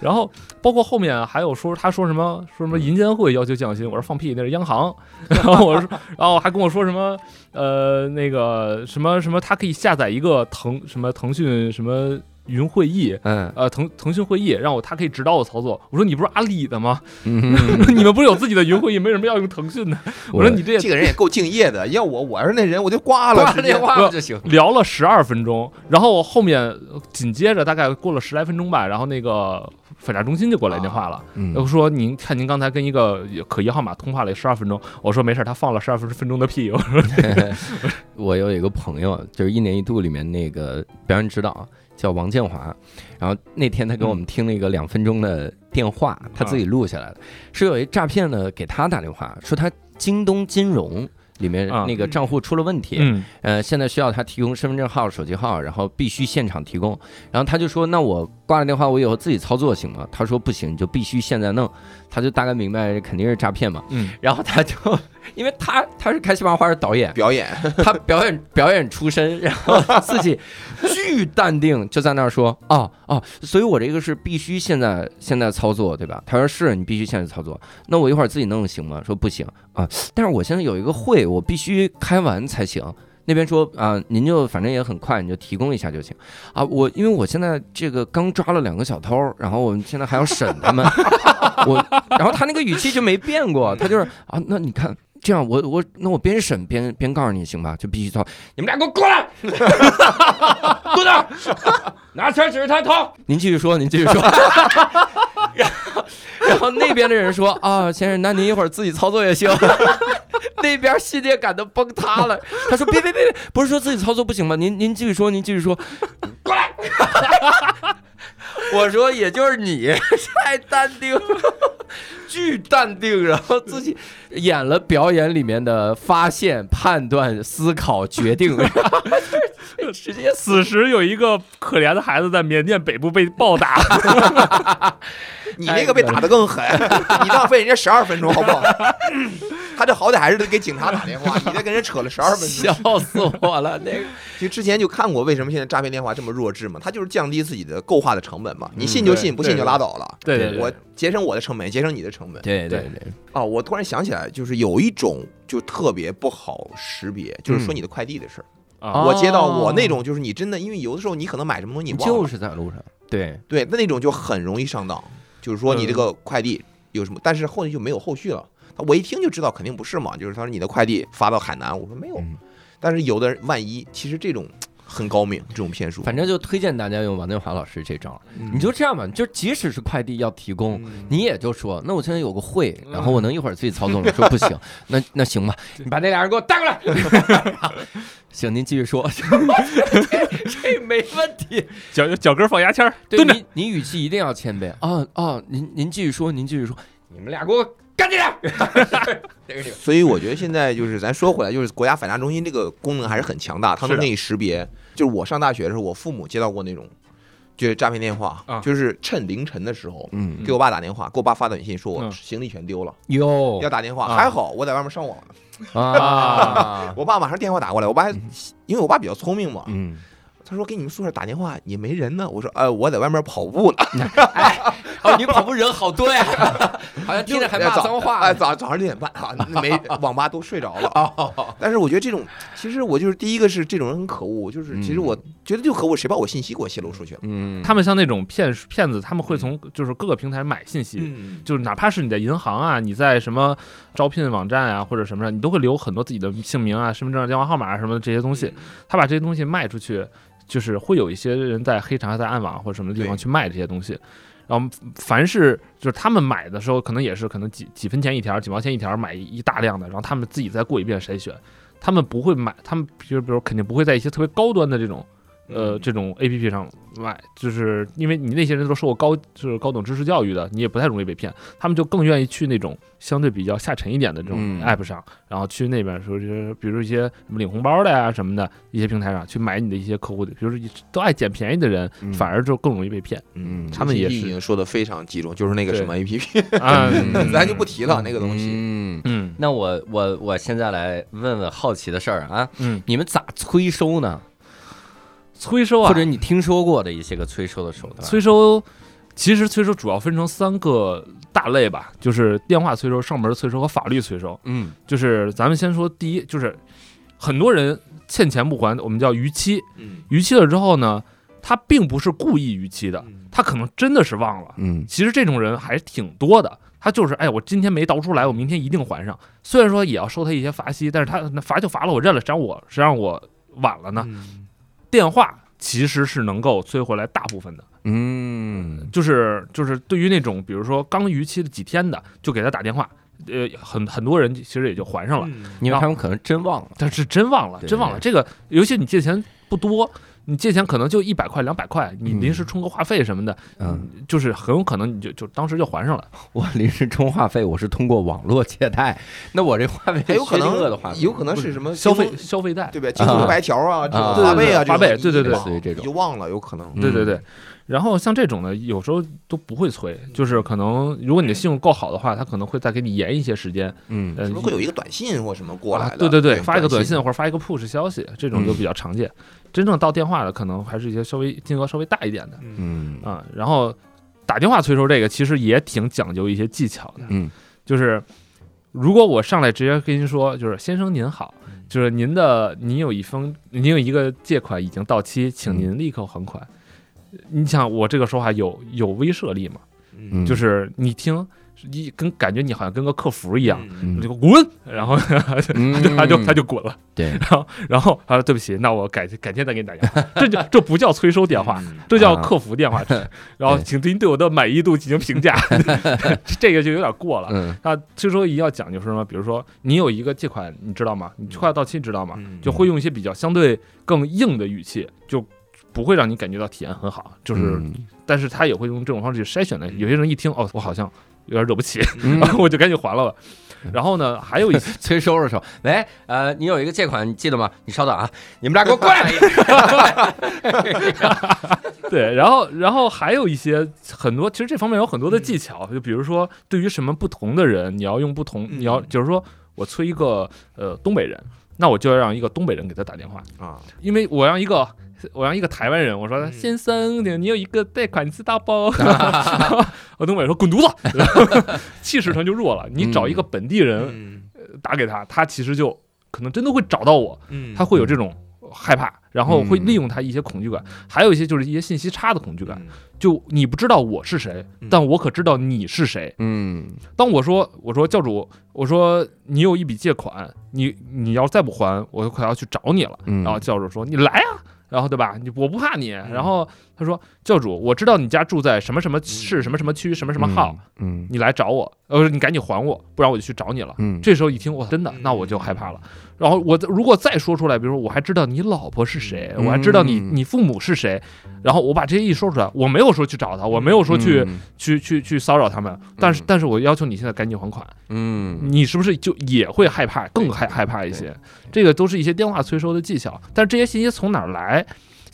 然后包括后面还有说他说什么说什么银监会要求降薪，我说放屁，那是央行。然后我说，然后还跟我说什么呃那个什么什么，他可以下载一个腾什么腾讯什么。云会议，嗯，呃，腾腾讯会议让我，他可以指导我操作。我说你不是阿里的吗？你们不是有自己的云会议，为什么要用腾讯呢？我说你这这个人也够敬业的。要我，我要是那人，我就挂了，挂电话就行。聊了十二分钟，然后后面紧接着大概过了十来分钟吧，然后那个反诈中心就给我来电话了，我说您看您刚才跟一个可疑号码通话了十二分钟，我说没事，他放了十二分分钟的屁。我说我有一个朋友，就是一年一度里面那个表演指导。叫王建华，然后那天他给我们听了一个两分钟的电话，他自己录下来的，是有一诈骗的给他打电话，说他京东金融里面那个账户出了问题，呃，现在需要他提供身份证号、手机号，然后必须现场提供，然后他就说，那我挂了电话，我以后自己操作行吗？他说不行，就必须现在弄，他就大概明白肯定是诈骗嘛，嗯，然后他就。因为他他是开西班牙花的导演表演，他表演表演出身，然后自己巨淡定，就在那儿说哦哦，所以我这个是必须现在现在操作，对吧？他说是你必须现在操作，那我一会儿自己弄行吗？说不行啊，但是我现在有一个会，我必须开完才行。那边说啊，您就反正也很快，你就提供一下就行啊。我因为我现在这个刚抓了两个小偷，然后我们现在还要审他们，我然后他那个语气就没变过，他就是啊，那你看。这样，我我那我边审边边告诉你行吧？就必须掏！你们俩给我过来，过来，拿枪指着他掏。您继续说，您继续说。然后，然后那边的人说啊，先生，那您一会儿自己操作也行。那边信念感都崩塌了。他说别别别别，不是说自己操作不行吗？您您继续说，您继续说。过来。我说也就是你太淡定。巨淡定，然后自己演了表演里面的发现、判断、思考、决定。直接，此时有一个可怜的孩子在缅甸北部被暴打。你那个被打的更狠，你浪费人家十二分钟，好不好？他这好歹还是得给警察打电话，你这跟人扯了十二分钟，笑死我了。那个，其实之前就看过，为什么现在诈骗电话这么弱智嘛？他就是降低自己的购话的成本嘛。你信就信，不信就拉倒了。对，我节省我的成本，节省你的成本。对对对。哦，我突然想起来，就是有一种就特别不好识别，就是说你的快递的事儿。我接到我那种，就是你真的，因为有的时候你可能买什么东西，你就是在路上。对对，那那种就很容易上当。就是说你这个快递有什么，但是后面就没有后续了。我一听就知道肯定不是嘛。就是他说你的快递发到海南，我说没有。但是有的人万一，其实这种很高明，这种骗术。反正就推荐大家用王建华老师这招。嗯你就这样吧，就即使是快递要提供，嗯你也就说，那我现在有个会，然后我能一会儿自己操纵吗？说不行，那那行吧，你把那俩人给我带过来。行，您继续说，这没问题。脚脚跟放牙签儿，对蹲着。你，你语气一定要谦卑啊啊！您您继续说，您继续说，你们俩给我干净点。这个。所以我觉得现在就是咱说回来，就是国家反诈中心这个功能还是很强大，它能给你识别。就是我上大学的时候，我父母接到过那种就是诈骗电话，啊。就是趁凌晨的时候。嗯。给我爸打电话，给我爸发短信说我嗯。行李全丢了，哟。要打电话。啊。还好我在外面上网呢，啊，我爸马上电话打过来，我爸还因为我爸比较聪明嘛，嗯，他说给你们宿舍打电话也没人呢。我说呃我在外面跑步呢，哦，你跑步人好多呀，好像听着还骂早脏话哎，早早上六点半啊，没网吧都睡着了。哦，但是我觉得这种，其实我就是第一个是这种人很可恶，就是其实我觉得就可恶，谁把我信息给我泄露出去了？嗯，他们像那种骗骗子，他们会从就是各个平台买信息，嗯，就是哪怕是你在银行啊，你在什么招聘网站啊或者什么上，你都会留很多自己的姓名啊、身份证、电话号码啊什么的这些东西。他把这些东西卖出去，就是会有一些人在黑茶、在暗网或者什么地方去卖这些东西。然后凡是就是他们买的时候，可能也是可能几几分钱一条、几毛钱一条买一大量的，然后他们自己再过一遍筛选。他们不会买，他们比如比如肯定不会在一些特别高端的这种呃嗯这种 A P P 上买，就是因为你那些人都受过高就是高等知识教育的，你也不太容易被骗，他们就更愿意去那种相对比较下沉一点的这种嗯。App 上，然后去那边说就是比如一些什么领红包的呀什么的一些平台上去买你的一些客户的，比如说都爱捡便宜的人，嗯。反而就更容易被骗。嗯。他们也是已经说的非常集中，就是那个什么 A P P，咱就不提了那个东西。嗯，嗯。那我我我现在来问问好奇的事儿啊，嗯，你们咋催收呢？催收啊，或者你听说过的一些个催收的手段？催收，其实催收主要分成三个大类吧，就是电话催收、上门催收和法律催收。嗯就是咱们先说第一，就是很多人欠钱不还，我们叫逾期。嗯逾期了之后呢，他并不是故意逾期的，他可能真的是忘了。嗯其实这种人还挺多的，他就是哎，我今天没倒出来，我明天一定还上。虽然说也要收他一些罚息，但是他那罚就罚了，我认了，谁让我谁让我晚了呢？嗯电话其实是能够催回来大部分的。嗯就是就是对于那种比如说刚逾期的几天的，就给他打电话，呃，很很多人其实也就还上了，嗯因为他们可能真忘了。但是真忘了，真忘了这个，尤其你借钱不多。你借钱可能就一百块、两百块，你嗯临时充个话费什么的，嗯，就是很有可能你就就当时就还上了。我临时充话费，我是通过网络借贷，那我这话费还有可能的话有可能是什么消费消费贷，对吧？京东白条啊，这种啊花呗啊，对对对花呗这种对对对你忘类似于这种就忘了，有可能。对对对。然后像这种呢，有时候都不会催，就是可能如果你的信用够好的话，他可能会再给你延一些时间，嗯会有一个短信或什么过来的？啊对对对，对，发一个短信信或者发一个 push 消息，这种就嗯比较常见。真正到电话的，可能还是一些稍微金额稍微大一点的。嗯。啊。然后打电话催收这个，其实也挺讲究一些技巧的，嗯。就是如果我上来直接跟您说，就是先生您好，就是您的您有一封您有一个借款已经到期，请您立刻还款。你想我这个说话有有威慑力吗？嗯，就是你听，一跟感觉你好像跟个客服一样，嗯你就滚，然后嗯 他就他就滚了。对，然后然后他说，对不起，那我改改天再给你打电话。这就 这不叫催收电话，嗯这叫客服电话。然后对请您对我的满意度进行评价，这个就有点过了。嗯那催收一定要讲究是什么？比如说你有一个借款，你知道吗？你快要到期，知道吗？嗯就会用一些比较相对更硬的语气，就不会让你感觉到体验很好。就是，嗯但是他也会用这种方式去筛选的。有些人一听，哦，我好像有点惹不起，嗯然后 我就赶紧还了吧。然后呢，还有一些 催收的时候，喂，呃，你有一个借款，你记得吗？你稍等啊，你们俩给我过来。对，然后然后还有一些很多，其实这方面有很多的技巧，就比如说对于什么不同的人，你要用不同，你要嗯就是说我催一个呃东北人，那我就要让一个东北人给他打电话，啊，因为我让一个。我让一个台湾人，我说嗯先生，你你有一个贷款，你知道不？我东北人说滚犊子，然后气势上就弱了。你找一个本地人嗯。打给他，他其实就可能真的会找到我，嗯。他会有这种害怕，然后会利用他一些恐惧感，还有一些就是一些信息差的恐惧感。就你不知道我是谁嗯，但我可知道你是谁。嗯。当我说我说教主，我说你有一笔借款，你你要再不还，我可要去找你了。嗯，然后教主说你来啊，然后对吧？你我不怕你。然后他说：“教主，我知道你家住在什么什么市、什么什么区、什么什么号，嗯你来找我，呃，你赶紧还我，不然我就去找你了。”嗯，这时候一听，哇，真的，那我就害怕了。然后我如果再说出来，比如说我还知道你老婆是谁，我还知道你嗯你父母是谁，然后我把这些一说出来，我没有说去找他，我没有说去嗯去去去骚扰他们，但是但是我要求你现在赶紧还款，嗯你是不是就也会害怕，更害害怕一些？这个都是一些电话催收的技巧，但是这些信息从哪儿来？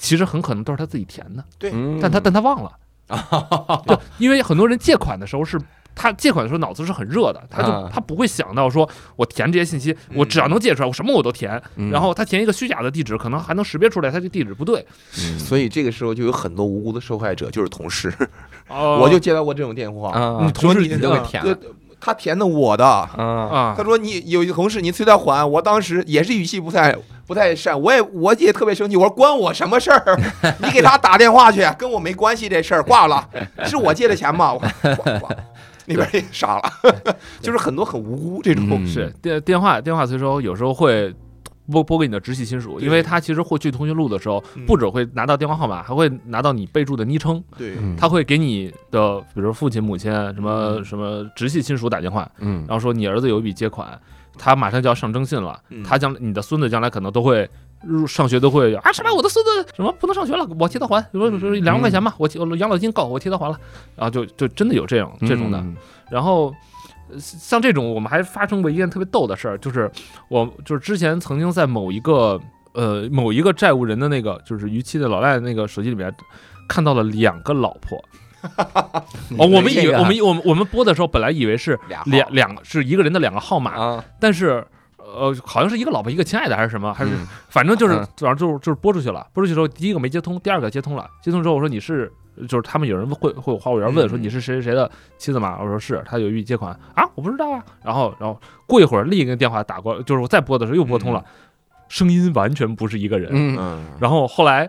其实很可能都是他自己填的，对，但他但他忘了，就因为很多人借款的时候是。他借款的时候脑子是很热的，他就啊他不会想到说，我填这些信息，我只要能借出来，我什么我都填。嗯然后他填一个虚假的地址，可能还能识别出来他这地址不对。嗯 所以这个时候就有很多无辜的受害者，就是同事。哦我就接到过这种电话，啊，你同事说你你都给填了对他填的我的。他，说你有一个同事，你催他还，我当时也是语气不太不太善，我也我也特别生气，我说关我什么事儿？你给他打电话去，跟我没关系这事儿，挂了，是我借的钱吗？我挂挂，那边也傻了，就是很多很无辜这种，嗯是电电话电话催收有时候会拨拨给你的直系亲属，因为他其实获取通讯录的时候，嗯。不只会拿到电话号码，还会拿到你备注的昵称，对。嗯。他会给你的比如父亲、母亲什么什么直系亲属打电话，嗯。然后说你儿子有一笔借款，他马上就要上征信了，嗯。他将你的孙子将来可能都会。入上学都会啊什么？我的孙子什么不能上学了？我替他还，比如说两万块钱吧，我替我养老金够，我替他还了，然后就就真的有这样这种的，嗯。然后呃像这种，我们还发生过一件特别逗的事儿，就是我就是之前曾经在某一个呃某一个债务人的那个就是逾期的老赖的那个手机里面看到了两个老婆。哦，我们以为我们我们我们播的时候本来以为是两两是一个人的两个号码，啊，但是。呃，好像是一个老婆一个亲爱的还是什么，还是嗯反正就是嗯反正就是就是播出去了。播出去之后，第一个没接通，第二个接通了。接通之后我说你是，就是他们有人会会有话务员问说嗯你是谁谁谁的妻子吗？我说是，他有预借款啊，我不知道啊。然后然后过一会儿另一个电话打过，就是我再拨的时候又拨通了，声音完全不是一个人。嗯嗯，然后后来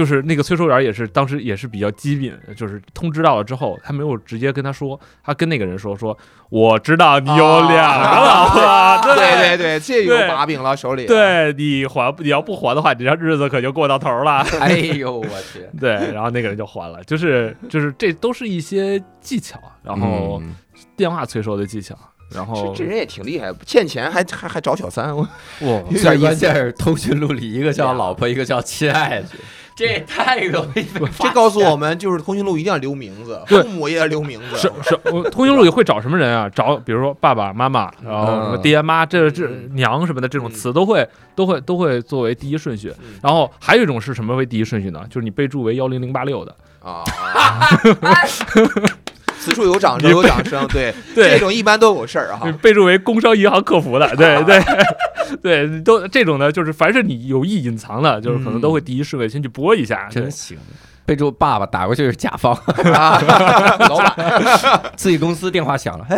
就是那个催收员也是当时也是比较机敏，就是通知到了之后，他没有直接跟他说，他跟那个人说说我知道你有两个老婆，对对对对，这有把柄了手里，，对你还你要不还的话，你这日子可就过到头了。哎呦 我去，对，然后那个人就还了，就是就是这都是一些技巧，然后嗯电话催收的技巧，然后这这人也挺厉害，欠钱还还还找小三，我哇，有最点意思。关键是通讯录里一个叫老婆，一个叫亲爱的，这也太容易被发这告诉我们，就是通讯录一定要留名字，父母也要留名字。是是，我通讯录也会找什么人啊？找比如说爸爸妈妈，然后什么嗯爹妈，这这嗯娘什么的这种嗯词都会都会都会作为第一顺序。嗯然后还有一种是什么为第一顺序呢？就是你备注为幺零零八六的，啊，此处有掌声，有掌声。对，对这种一般都有事儿哈就是。备注为工商银行客服的，对对 对，都这种呢，就是凡是你有意隐藏的，就是可能都会第一顺位先去拨一下。对真行。备注爸爸打过去是甲方，啊 老板，自己公司电话响了，哎，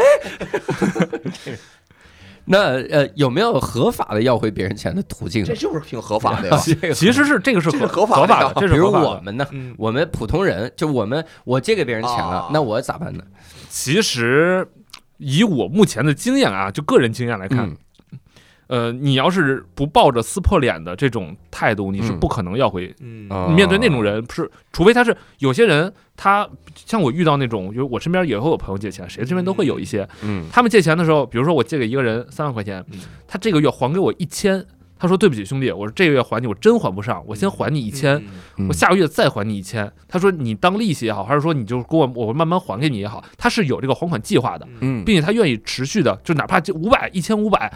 那呃有没有合法的要回别人钱的途径呢这？就是挺合法的呀。其实是这个是合合法的合法的，这是比如我们呢，嗯，我们普通人，就我们我借给别人钱了啊，那我咋办呢？其实以我目前的经验啊，就个人经验来看，嗯呃，你要是不抱着撕破脸的这种态度，你是嗯。不可能要回。嗯。面对那种人，不是，除非他是有些人，他像我遇到那种，就是我身边也会有朋友借钱，谁身边都会有一些。嗯。他们借钱的时候，比如说我借给一个人三万块钱嗯，他这个月还给我一千，他说对不起兄弟，我说这个月还你，我真还不上，我先还你一千，嗯。我下个月再还你一千。他说你当利息也好，还是说你就给我我慢慢还给你也好，他是有这个还款计划的，嗯。并且他愿意持续的，就哪怕这五百、一千五百，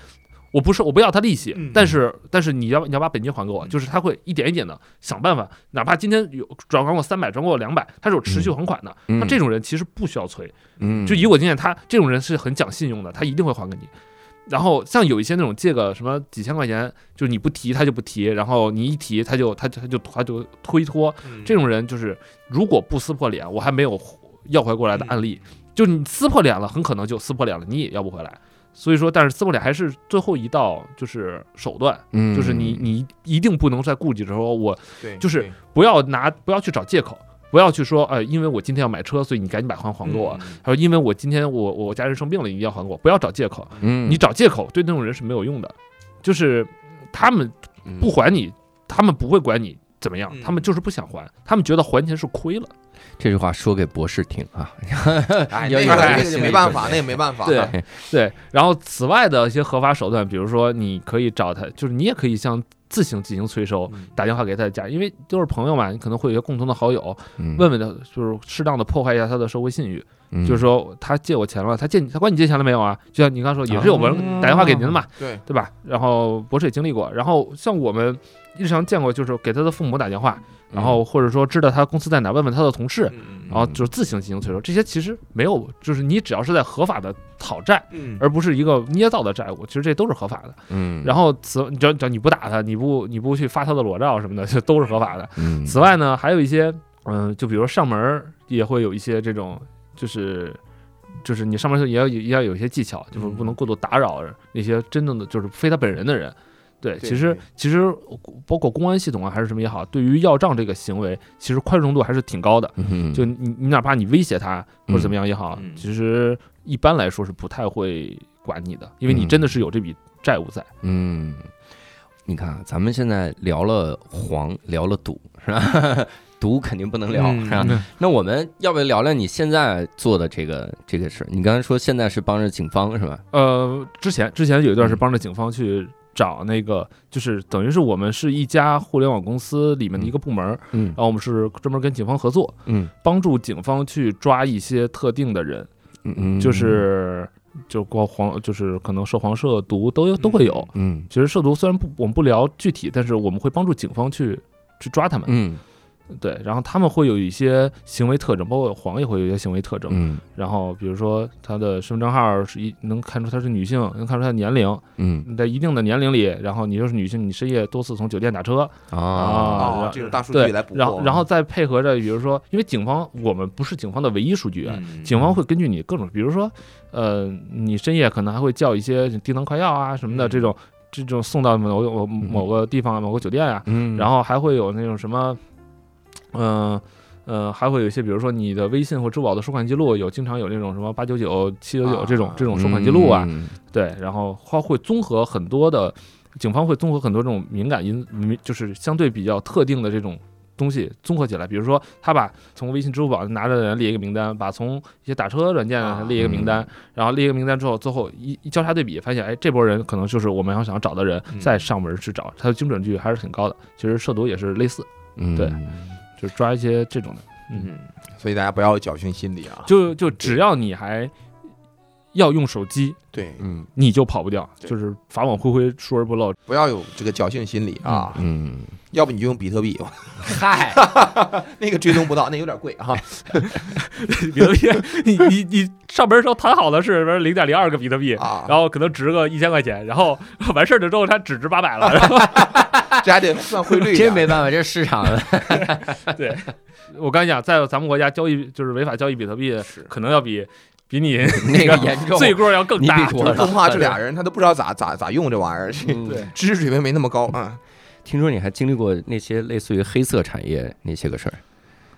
我不是我不要他利息，嗯但是但是你要你要把本金还给我，就是他会一点一点的想办法，哪怕今天有转还我三百，转给我两百，他是有持续还款的。嗯那这种人其实不需要催，嗯就以我经验，他这种人是很讲信用的，他一定会还给你。然后像有一些那种借个什么几千块钱，就是你不提他就不提，然后你一提他就他就他就他就推脱，嗯这种人就是如果不撕破脸，我还没有要回过来的案例。就你撕破脸了，很可能就撕破脸了，你也要不回来。所以说，但是撕破脸还是最后一道就是手段，嗯。就是你你一定不能再顾忌着说我对，就是不要拿不要去找借口，不要去说呃，因为我今天要买车，所以你赶紧把还还给我。嗯。他说因为我今天我我家人生病了，你一定要还给我，不要找借口。嗯。你找借口对那种人是没有用的，就是他们不还你，他们不会管你怎么样嗯，他们就是不想还，他们觉得还钱是亏了。这句话说给博士听啊，哎，要那个有点那个就没办法，那也没办法。对对，然后此外的一些合法手段，比如说你可以找他，就是你也可以向自行进行催收，嗯。打电话给他的家，因为都是朋友嘛，你可能会有一些共同的好友，嗯。问问他，就是适当的破坏一下他的社会信誉，嗯。就是说他借我钱了，他借你，他管你借钱了没有啊？就像你刚刚说，也是有哦。人打电话给您的嘛，对，对吧？然后博士也经历过，然后像我们日常见过，就是给他的父母打电话，然后或者说知道他公司在哪，问问他的同事，嗯然后就是自行进行催收，这些其实没有，就是你只要是在合法的讨债，嗯。而不是一个捏造的债务，其实这都是合法的。嗯，然后此你只要只要你不打他，你不你不去发他的裸照什么的，这都是合法的。嗯。此外呢，还有一些嗯、就比如上门也会有一些这种，就是就是你上门儿也要有也要有一些技巧，就是不能过度打扰那些真正的就是非他本人的人。对，其实其实包括公安系统啊，还是什么也好，对于要账这个行为，其实宽容度还是挺高的。嗯就你你哪怕你威胁他或者怎么样也好，嗯其实一般来说是不太会管你的，因为你真的是有这笔债务在。嗯，你看啊，咱们现在聊了黄，聊了赌，是吧？赌肯定不能聊，嗯是吧？那我们要不要聊聊你现在做的这个这个事儿？你刚才说现在是帮着警方是吧？呃，之前之前有一段是嗯帮着警方去找那个，就是等于是我们是一家互联网公司里面的一个部门然后我们是专门跟警方合作，嗯帮助警方去抓一些特定的人，嗯，就是就光黄，就是可能涉黄涉毒都有都会有。嗯其实涉毒虽然不我们不聊具体，但是我们会帮助警方去去抓他们。嗯对，然后他们会有一些行为特征，包括黄也会有一些行为特征。嗯。然后比如说他的身份证号是一能看出她是女性，能看出她的年龄，嗯。在一定的年龄里，然后你就是女性，你深夜多次从酒店打车啊哦啊，这种大数对据来捕，获，然后然后再配合着，比如说，因为警方我们不是警方的唯一数据警方会根据你各种，比如说，呃，你深夜可能还会叫一些低能快药啊什么的嗯。这种，这种送到某某某个地方某个酒店啊，嗯，然后还会有那种什么，嗯、呃，还会有一些，比如说你的微信或支付宝的收款记录有经常有那种什么八九九、七九九这种啊这种收款记录啊，嗯。对，然后它会综合很多的，警方会综合很多这种敏感因，敏就是相对比较特定的这种东西综合起来。比如说，他把从微信、支付宝拿着的人列一个名单，把从一些打车软件啊。列一个名单，然后列一个名单之后，最后一一交叉对比，发现哎，这波人可能就是我们要想找的人，嗯。再上门去找，它的精准率还是挺高的。其实涉毒也是类似，嗯。对就是抓一些这种的，嗯，所以大家不要有侥幸心理啊，就就只要你还要用手机，对，嗯你就跑不掉，就是法网恢恢，疏而不漏。不要有这个侥幸心理啊，嗯，要不你就用比特币，嗨，那个追踪不到，那有点贵啊，比特币，你你你上门时候谈好的是零点零二个比特币，啊，然后可能值个一千块钱，然后 完事儿了之后它只值八百了。然后这还得算汇率，这没办法，这是市场。的，对，我刚才讲，在咱们国家交易就是违法交易比特币，可能要比比你 那个严重，罪过要更大。你比多就是更怕这俩人他都不知道咋咋咋用这玩意儿，对 知识水平没那么高啊。听说你还经历过那些类似于黑色产业那些个事儿，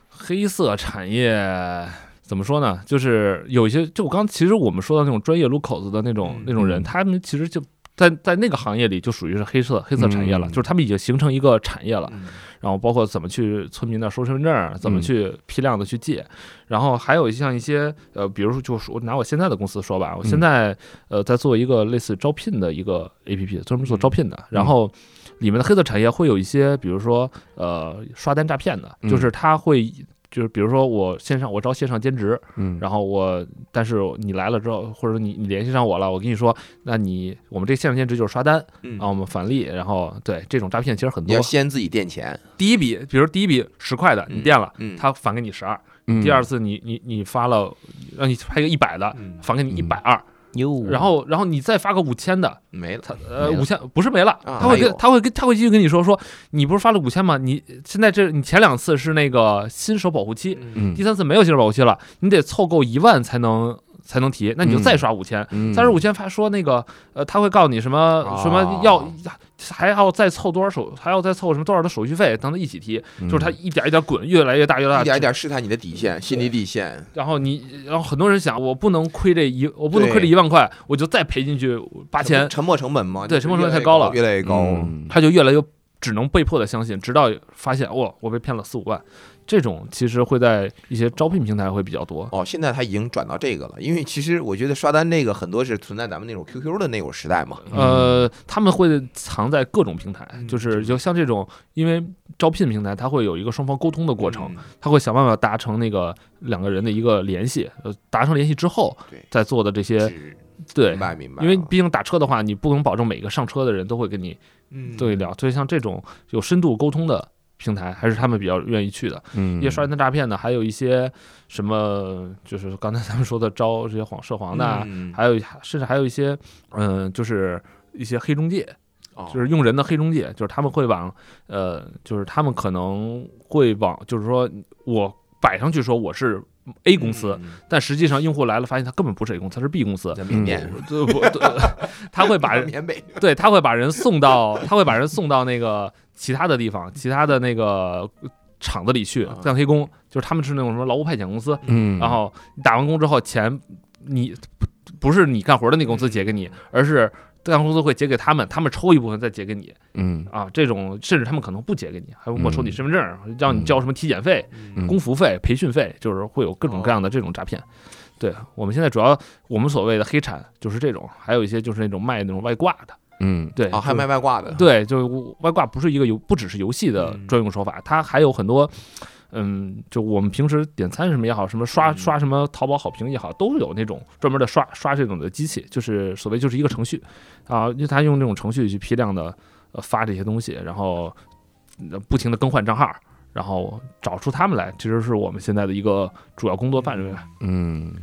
黑色产业怎么说呢？就是有一些，就我刚其实我们说到那种专业撸口子的那种嗯那种人，嗯他们其实就在在那个行业里就属于是黑色黑色产业了，嗯。就是他们已经形成一个产业了。嗯。然后包括怎么去村民那儿收身份证，怎么嗯。去批量的去借，然后还有像一些呃，比如说就是我拿我现在的公司说吧，我嗯。现在呃在做一个类似招聘的一个 A P P，专门做招聘的，嗯。然后里面的黑色产业会有一些，比如说呃刷单诈骗的，嗯。就是他会。就是比如说我线上我招线上兼职，嗯然后我但是你来了之后，或者说你你联系上我了，我跟你说，那你我们这线上兼职就是刷单嗯啊，我们返利，然后对这种诈骗其实很多你要，先自己垫钱，第一笔，比如第一笔十块的，你嗯垫了，嗯他返给你十二。嗯第二次你你你发了，让你拍个一百的，嗯返给你一百二。哟，然后然后你再发个五千的，没了，他呃五千不是没了，啊他会跟他会跟他会继续跟你说说，你不是发了五千吗？你现在这你前两次是那个新手保护期，嗯。第三次没有新手保护期了，你得凑够一万才能才能提，那你就再刷五千。嗯三十五千发说那个，呃，他会告诉你什么什么要，还要再凑多少手，还要再凑什么多少的手续费，等他一起提，嗯就是他一点一点滚，越来越大越来越大，一点一点试探你的底线，心理底线。然后你，然后很多人想，我不能亏这一，我不能亏这一万块，我就再赔进去八千，沉没成本嘛，对沉没成本太高了越来越高。嗯他就越来越只能被迫的相信，直到发现哇，我被骗了四五万。这种其实会在一些招聘平台会比较多。哦，现在他已经转到这个了，因为其实我觉得刷单这个很多是存在咱们那种 QQ 的那种时代嘛。呃，他们会藏在各种平台，嗯就是就像这种，因为招聘平台它会有一个双方沟通的过程，嗯他会想办法达成那个两个人的一个联系，呃，达成联系之后对再做的这些对明。白明白。因为毕竟打车的话，你不能保证每个上车的人都会跟你嗯对聊，所以像这种有深度沟通的平台，还是他们比较愿意去的。嗯一些刷单诈骗呢，还有一些什么，就是刚才咱们说的招这些黄涉黄的啊，嗯还有甚至还有一些，嗯、就是一些黑中介，哦就是用人的黑中介，就是他们会往，呃，就是他们可能会往，就是说我摆上去说我是 A 公司，嗯但实际上用户来了，发现他根本不是 A 公司，他是 B 公司。在缅甸对不？对他会把 对，他会把人送到，他会把人送到那个其他的地方，其他的那个厂子里去啊干黑工，就是他们是那种什么劳务派遣公司，嗯，然后你打完工之后，钱你不不是你干活的那公司结给你，而是干公司会结给他们，他们抽一部分再结给你嗯。啊。这种甚至他们可能不结给你，还会没收你嗯。身份证，让你交什么体检费、嗯。工服费、培训费，就是会有各种各样的这种诈骗。对我们现在主要我们所谓的黑产就是这种，还有一些就是那种卖那种外挂的，嗯。对，啊，还就卖外挂的，对，就是外挂不是一个游，不只是游戏的嗯。专用手法，它还有很多，嗯，就我们平时点餐什么也好，什么刷嗯刷什么淘宝好评也好，都有那种专门的刷刷这种的机器，就是所谓就是一个程序啊，因为他用这种程序去批量的呃发这些东西，然后呃不停的更换账号。然后找出他们来，其实是我们现在的一个主要工作范围。嗯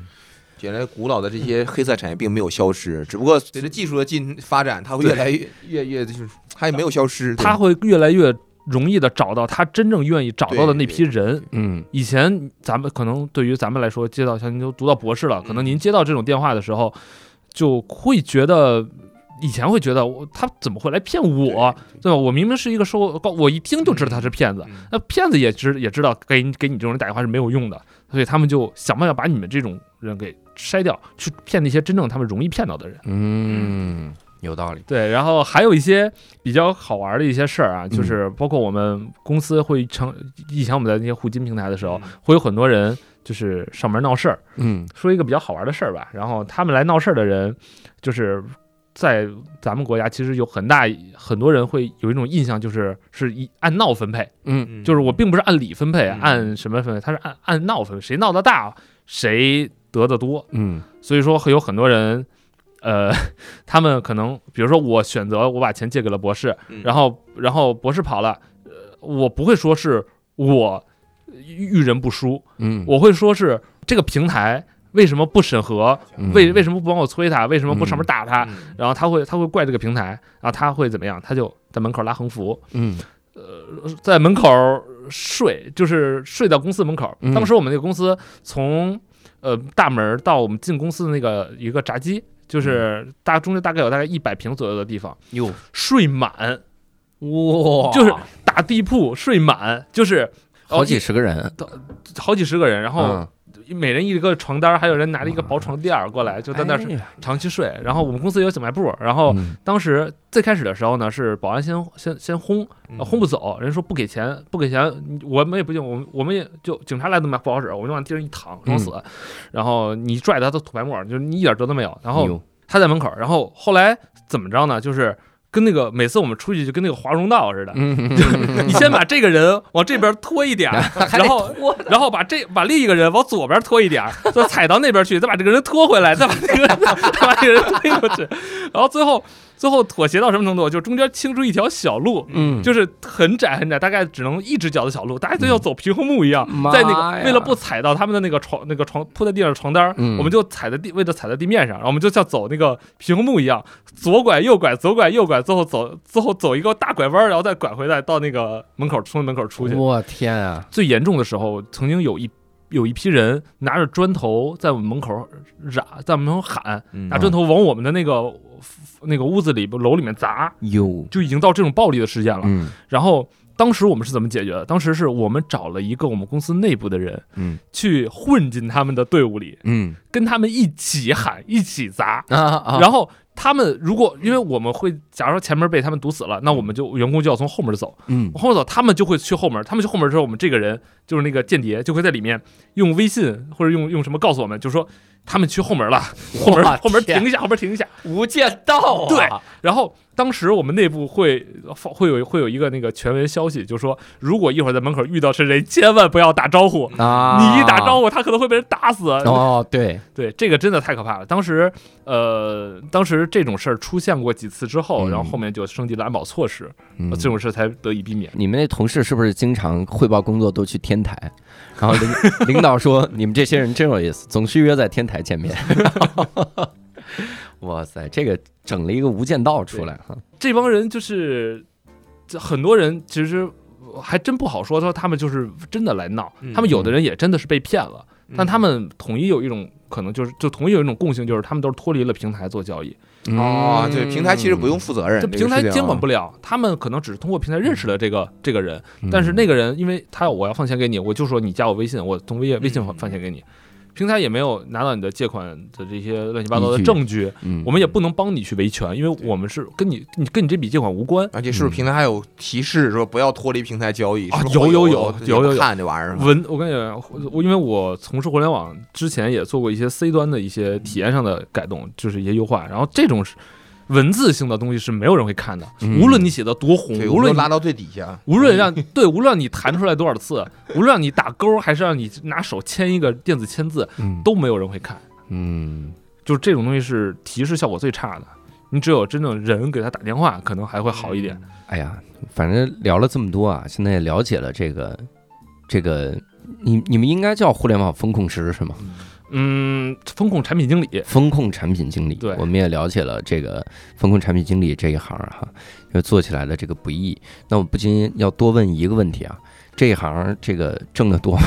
原来古老的这些黑色产业并没有消失，只不过随着技术的进发展，它会越来越越越就是它也没有消失。它会越来越容易的找到他真正愿意找到的那批人，嗯以前咱们可能对于咱们来说，接到像您都读到博士了，可能您接到这种电话的时候，就会觉得。以前会觉得我他怎么会来骗我，对吧？我明明是一个收高，我一听就知道他是骗子。嗯那骗子也知也知道给你给你这种人打电话是没有用的，所以他们就想办法把你们这种人给筛掉，去骗那些真正他们容易骗到的人。嗯，有道理。对，然后还有一些比较好玩的一些事儿啊，就是包括我们公司会成以前我们在那些互金平台的时候，会有很多人就是上门闹事儿。嗯说一个比较好玩的事儿吧，然后他们来闹事儿的人，就是在咱们国家其实有很大很多人会有一种印象，就是是一按闹分配，嗯就是我并不是按理分配，嗯按什么分配，他是按按闹分配，谁闹得大谁得的多。嗯所以说会有很多人，呃，他们可能比如说我选择我把钱借给了博士，嗯然后然后博士跑了，呃，我不会说是我遇人不淑，嗯，我会说是这个平台为什么不审核，嗯为为什么不帮我催他，为什么不上门打他，嗯然后他会他会怪这个平台，然后他会怎么样？他就在门口拉横幅，嗯在门口睡，就是睡到公司门口。嗯当时我们那个公司从呃大门到我们进公司的那个一个闸机，就是大中间大概有大概一百平左右的地方，哟。睡满，哇。就是打地铺睡满，就是好几十个人，好几十个人，然后嗯每人一个床单，还有人拿着一个薄床垫儿过来，就在那儿长期睡。然后我们公司有小卖部，然后嗯当时最开始的时候呢，是保安先先先轰，轰不走，人说不给钱，不给钱，我们也不行，我们我们也就警察来都不好使，我们就往地上一躺装死，然后你拽他都吐白沫，就是你一点辙都没有。然后他在门口，然后后来怎么着呢？就是跟那个每次我们出去就跟那个华容道似的，嗯，你先把这个人往这边拖一点，然后然后把这把另一个人往左边拖一点，再踩到那边去，再把这个人拖回来，再把那个 再把这个人推过去，然后最后最后妥协到什么程度？就中间清出一条小路。嗯，就是很窄很窄，大概只能一只脚的小路，大家就要走平衡木一样，妈在那个为了不踩到他们的那个床那个床铺在地上的床单，嗯我们就踩在地，为了踩在地面上，然后我们就像走那个平衡木一样，左拐右拐，左拐右拐，最后走最后走一个大拐弯，然后再拐回来到那个门口，从门口出去。我天啊，最严重的时候，曾经有一有一批人拿着砖头在我们门口嚷，在我们门口喊，嗯拿砖头往我们的那个那个屋子里楼里面砸，有，就已经到这种暴力的事件了。嗯然后当时我们是怎么解决的？当时是我们找了一个我们公司内部的人嗯去混进他们的队伍里，嗯跟他们一起喊，一起砸。啊啊，然后他们如果因为我们会，假如说前门被他们堵死了，那我们就员工就要从后门走，嗯。后门走，他们就会去后门，他们去后门之后，我们这个人就是那个间谍就会在里面用微信或者用用什么告诉我们，就说他们去后门了，后门后门停一下，后门停一下。无间道啊，对然后当时我们内部会会有会有一个那个权威消息，就说如果一会儿在门口遇到是谁，千万不要打招呼。啊，你一打招呼，他可能会被人打死。哦，对，对，这个真的太可怕了。当时，呃，当时这种事儿出现过几次之后，嗯然后后面就升级了安保措施，嗯这种事才得以避免。你们那同事是不是经常汇报工作都去天台？然后领 领导说你们这些人真有意思，总是约在天台见面。哇塞，这个整了一个无间道出来哈。这帮人就是，这很多人其实还真不好说，说他们就是真的来闹，嗯。他们有的人也真的是被骗了，嗯。但他们统一有一种可能就是，就统一有一种共性，就是他们都是脱离了平台做交易，哦，对，平台其实不用嗯负责任，这平台监管不了，他们可能只是通过平台认识了这个这个人，嗯。但是那个人因为他我要放钱给你，我就说你加我微信，我从微微信放钱给你。平台也没有拿到你的借款的这些乱七八糟的证据，嗯我们也不能帮你去维权，因为我们是跟你你跟你这笔借款无关。而且是不是平台还有提示说不要脱离平台交易？啊是是有有有有有有有看这玩意儿？文，我跟你讲，我因为我从事互联网之前也做过一些 C 端的一些体验上的改动，就是一些优化。然后这种是文字性的东西是没有人会看的，嗯无论你写的多红，无论拉到最底下，无论让对，无论你弹出来多少次，无论让你打勾，还是让你拿手签一个电子签字，嗯都没有人会看。嗯就是这种东西是提示效果最差的，你只有真正人给他打电话，可能还会好一点。哎呀，反正聊了这么多啊，现在也了解了这个这个，你你们应该叫互联网风控师是吗？嗯，风控产品经理，风控产品经理，对。我们也了解了这个风控产品经理这一行哈，就做起来的这个不易。那我不禁要多问一个问题啊，这一行这个挣得多吗？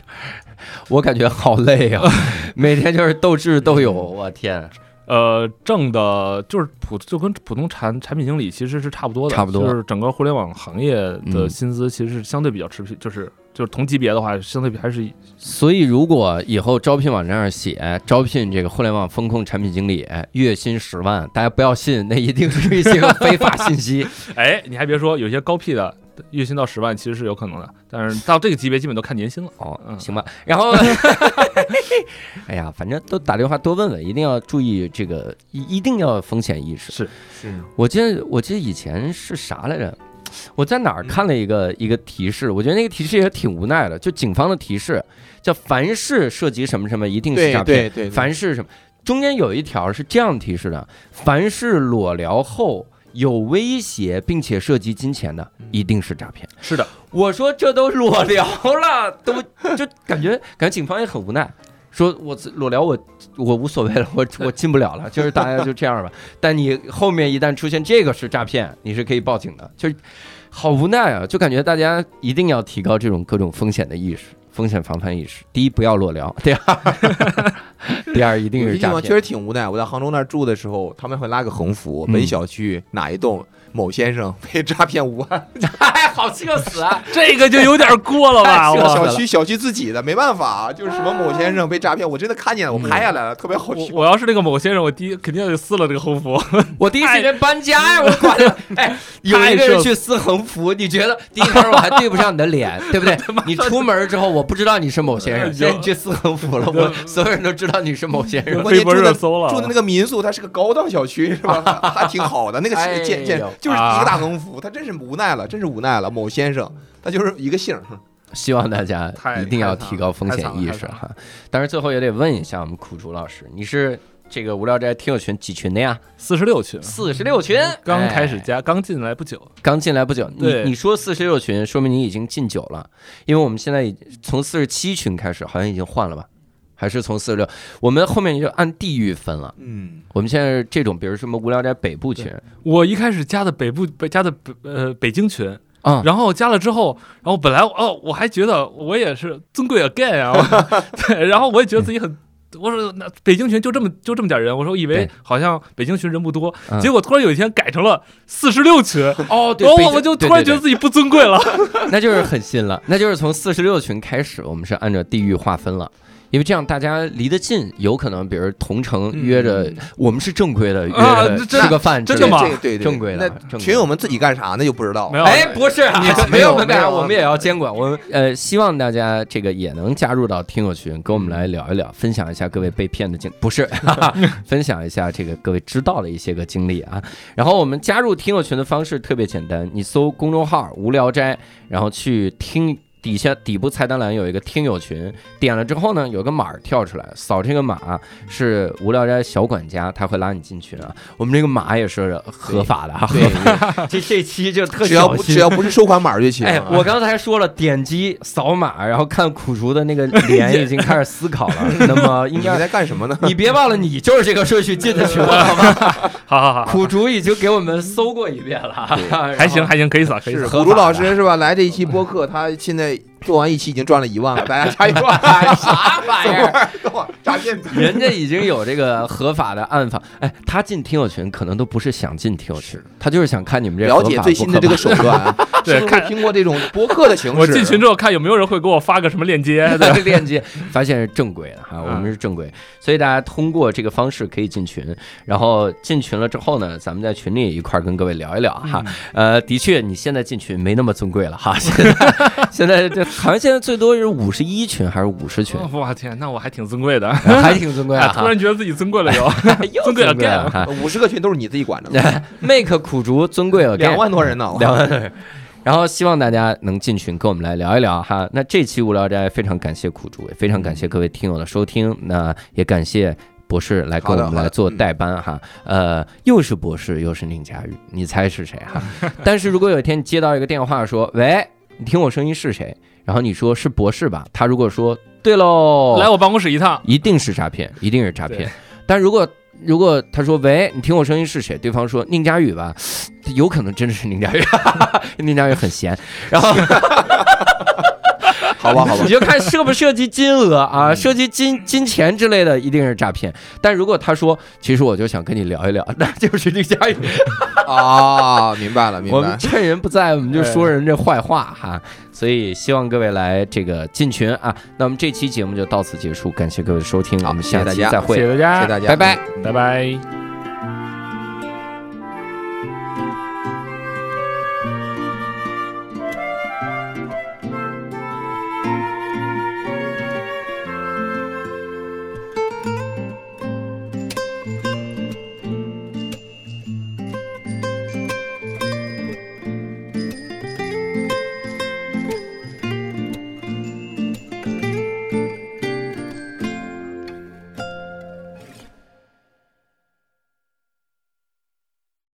我感觉好累啊，每天就是斗智斗勇，我天，呃，挣的就是普就跟普通产产品经理其实是差不多的，差不多。就是整个互联网行业的嗯。薪资其实是相对比较持平，就是就是同级别的话，相对比还是所以如果以后招聘网站上写招聘这个互联网风控产品经理，月薪十万，大家不要信，那一定是一些个非法信息。哎，你还别说，有些高 P 的月薪到十万其实是有可能的，但是到这个级别基本都看年薪了。哦，嗯行吧。然后，哎呀，反正都打电话多问问，一定要注意这个，一一定要有风险意识。是是我记得，我记得以前是啥来着？我在哪儿看了一个一个提示？我觉得那个提示也挺无奈的，就警方的提示叫“凡是涉及什么什么，一定是诈骗”。对对，凡是什么？中间有一条是这样提示的：凡是裸聊后有威胁并且涉及金钱的，一定是诈骗。是的，我说这都裸聊了，都就感觉感觉警方也很无奈，说我裸聊我我无所谓了，我我进不了了，就是大家就这样吧。但你后面一旦出现这个是诈骗，你是可以报警的，就是好无奈啊，就感觉大家一定要提高这种各种风险的意识。风险防范意识，第一不要裸聊，第二，第二一定是诈骗。确实挺无奈。我在杭州那儿住的时候，他们会拉个横幅，嗯本小区哪一栋某先生 被诈骗五万，哎，好社死啊！这个就有点过了吧？小区小区自己的，没办法，就是什么某先生被诈骗，我真的看见了，我拍下来了，特别好笑。我我要是那个某先生，我第一肯定要去撕了这个 横幅。我第一时间搬家呀，我管了。哎，有一个人去撕横幅，你觉得第一开始我还对不上你的脸，对不对？你出门之后，我不知道你是某先生，现在你去撕横幅了，我所有人都知道你是某先生。微博热搜了住的那个民宿，它是个高档小区，是吧？还挺好的，那个建建呦就是一个大横幅，他真是无奈了，真是无奈了。某先生，他就是一个姓儿，希望大家 一定要提高风险意识哈。但是，最后也得问一下我们苦竹老师，你是这个无聊斋听友群几群的呀？四十六群，四十六群，刚开始哎加，刚进来不久。刚进来不久，你你说四十六群，说明你已经进九了，因为我们现在已从四十七群开始，好像已经换了吧？还是从四十六？我们后面就按地域分了。嗯，我们现在是这种，比如什么无聊斋北部群我一开始加的北部，加的北呃北京群，啊，然后加了之后，然后本来哦我还觉得我也是尊贵 again 啊，对，然后我也觉得自己很。我说那北京群就这么就这么点人，我说以为好像北京群人不多，嗯结果突然有一天改成了四十六群，哦，对，然后我就突然觉得自己不尊贵了。那就是很新了，那就是从四十六群开始，我们是按照地域划分了。因为这样大家离得近，有可能比如同城约着嗯，我们是正规的，吃个饭之类的，真的吗这个对对正规的群友们自己干啥那就不知道没。有哎，不是啊，没有没没有我们也要监管。我们呃，希望大家这个也能加入到听友群，跟我们来聊一聊，分享一下各位被骗的经，不是，哈 哈分享一下这个各位知道的一些个经历啊。然后我们加入听友群的方式特别简单，你搜公众号“无聊斋”，然后去听。底下底部菜单栏有一个听友群，点了之后呢，有个码儿跳出来，扫这个码是无聊斋小管家，他会拉你进群啊。我们这个码也是合法的啊，对，这这期就特只要不只要不是收款码就行。哎，我刚才说了，点击扫码，然后看苦竹的那个 脸已经开始思考了。那么应该你该，在干什么呢？你别忘了，你就是这个顺序进的群，好吗？好好好，苦竹已经给我们搜过一遍了，还行还行，可以扫可以。苦竹老师是吧？来这一期播客，他现在はい。做完一期已经赚了一万了，大家加油！啥玩意儿？跟我诈骗人家已经有这个合法的暗访，哎，他进听友群可能都不是想进听友群，他就是想看你们这了解最新的这个手段，对看。听过这种博客的形式。我进群之后看有没有人会给我发个什么链接，对吧？链接，发现是正规的哈，我们是正规，所以大家通过这个方式可以进群，然后进群了之后呢，咱们在群里一块儿跟各位聊一聊哈。呃，的确，你现在进群没那么尊贵了哈，现在现在这 好像现在最多是五十一群还是五十群，哇天，那我还挺尊贵的，还挺尊贵啊突，然觉得自己尊贵了又。又尊贵了尊贵了。五十个群都是你自己管的，Make 苦竹尊贵了，两万多人呢。两万多人。然后希望大家能进群跟我们来聊一聊哈。那这期无聊斋非常感谢苦竹，也非常感谢各位听友的收听。那也感谢博士来跟我们来做代班哈。呃，又是博士，又是宁佳宇，你猜是谁哈？但是如果有一天你接到一个电话说，喂，你听我声音是谁？然后你说是博士吧？他如果说对喽，来我办公室一趟，一定是诈骗，一定是诈骗。但如果如果他说喂，你听我声音是谁？对方说宁佳宇吧，有可能真的是宁佳宇，宁佳宇很闲。然后 好吧，好吧你，就看涉不涉及金额啊，涉及金金钱之类的，一定是诈骗。但如果他说其实我就想跟你聊一聊，那就是宁佳宇。啊，明白了，明白。我们趁人不在，我们就说人这坏话哈。所以希望各位来这个进群啊。那我们这期节目就到此结束，感谢各位的收听，我们下期再会谢。谢大家，谢谢大家，拜拜。嗯拜拜。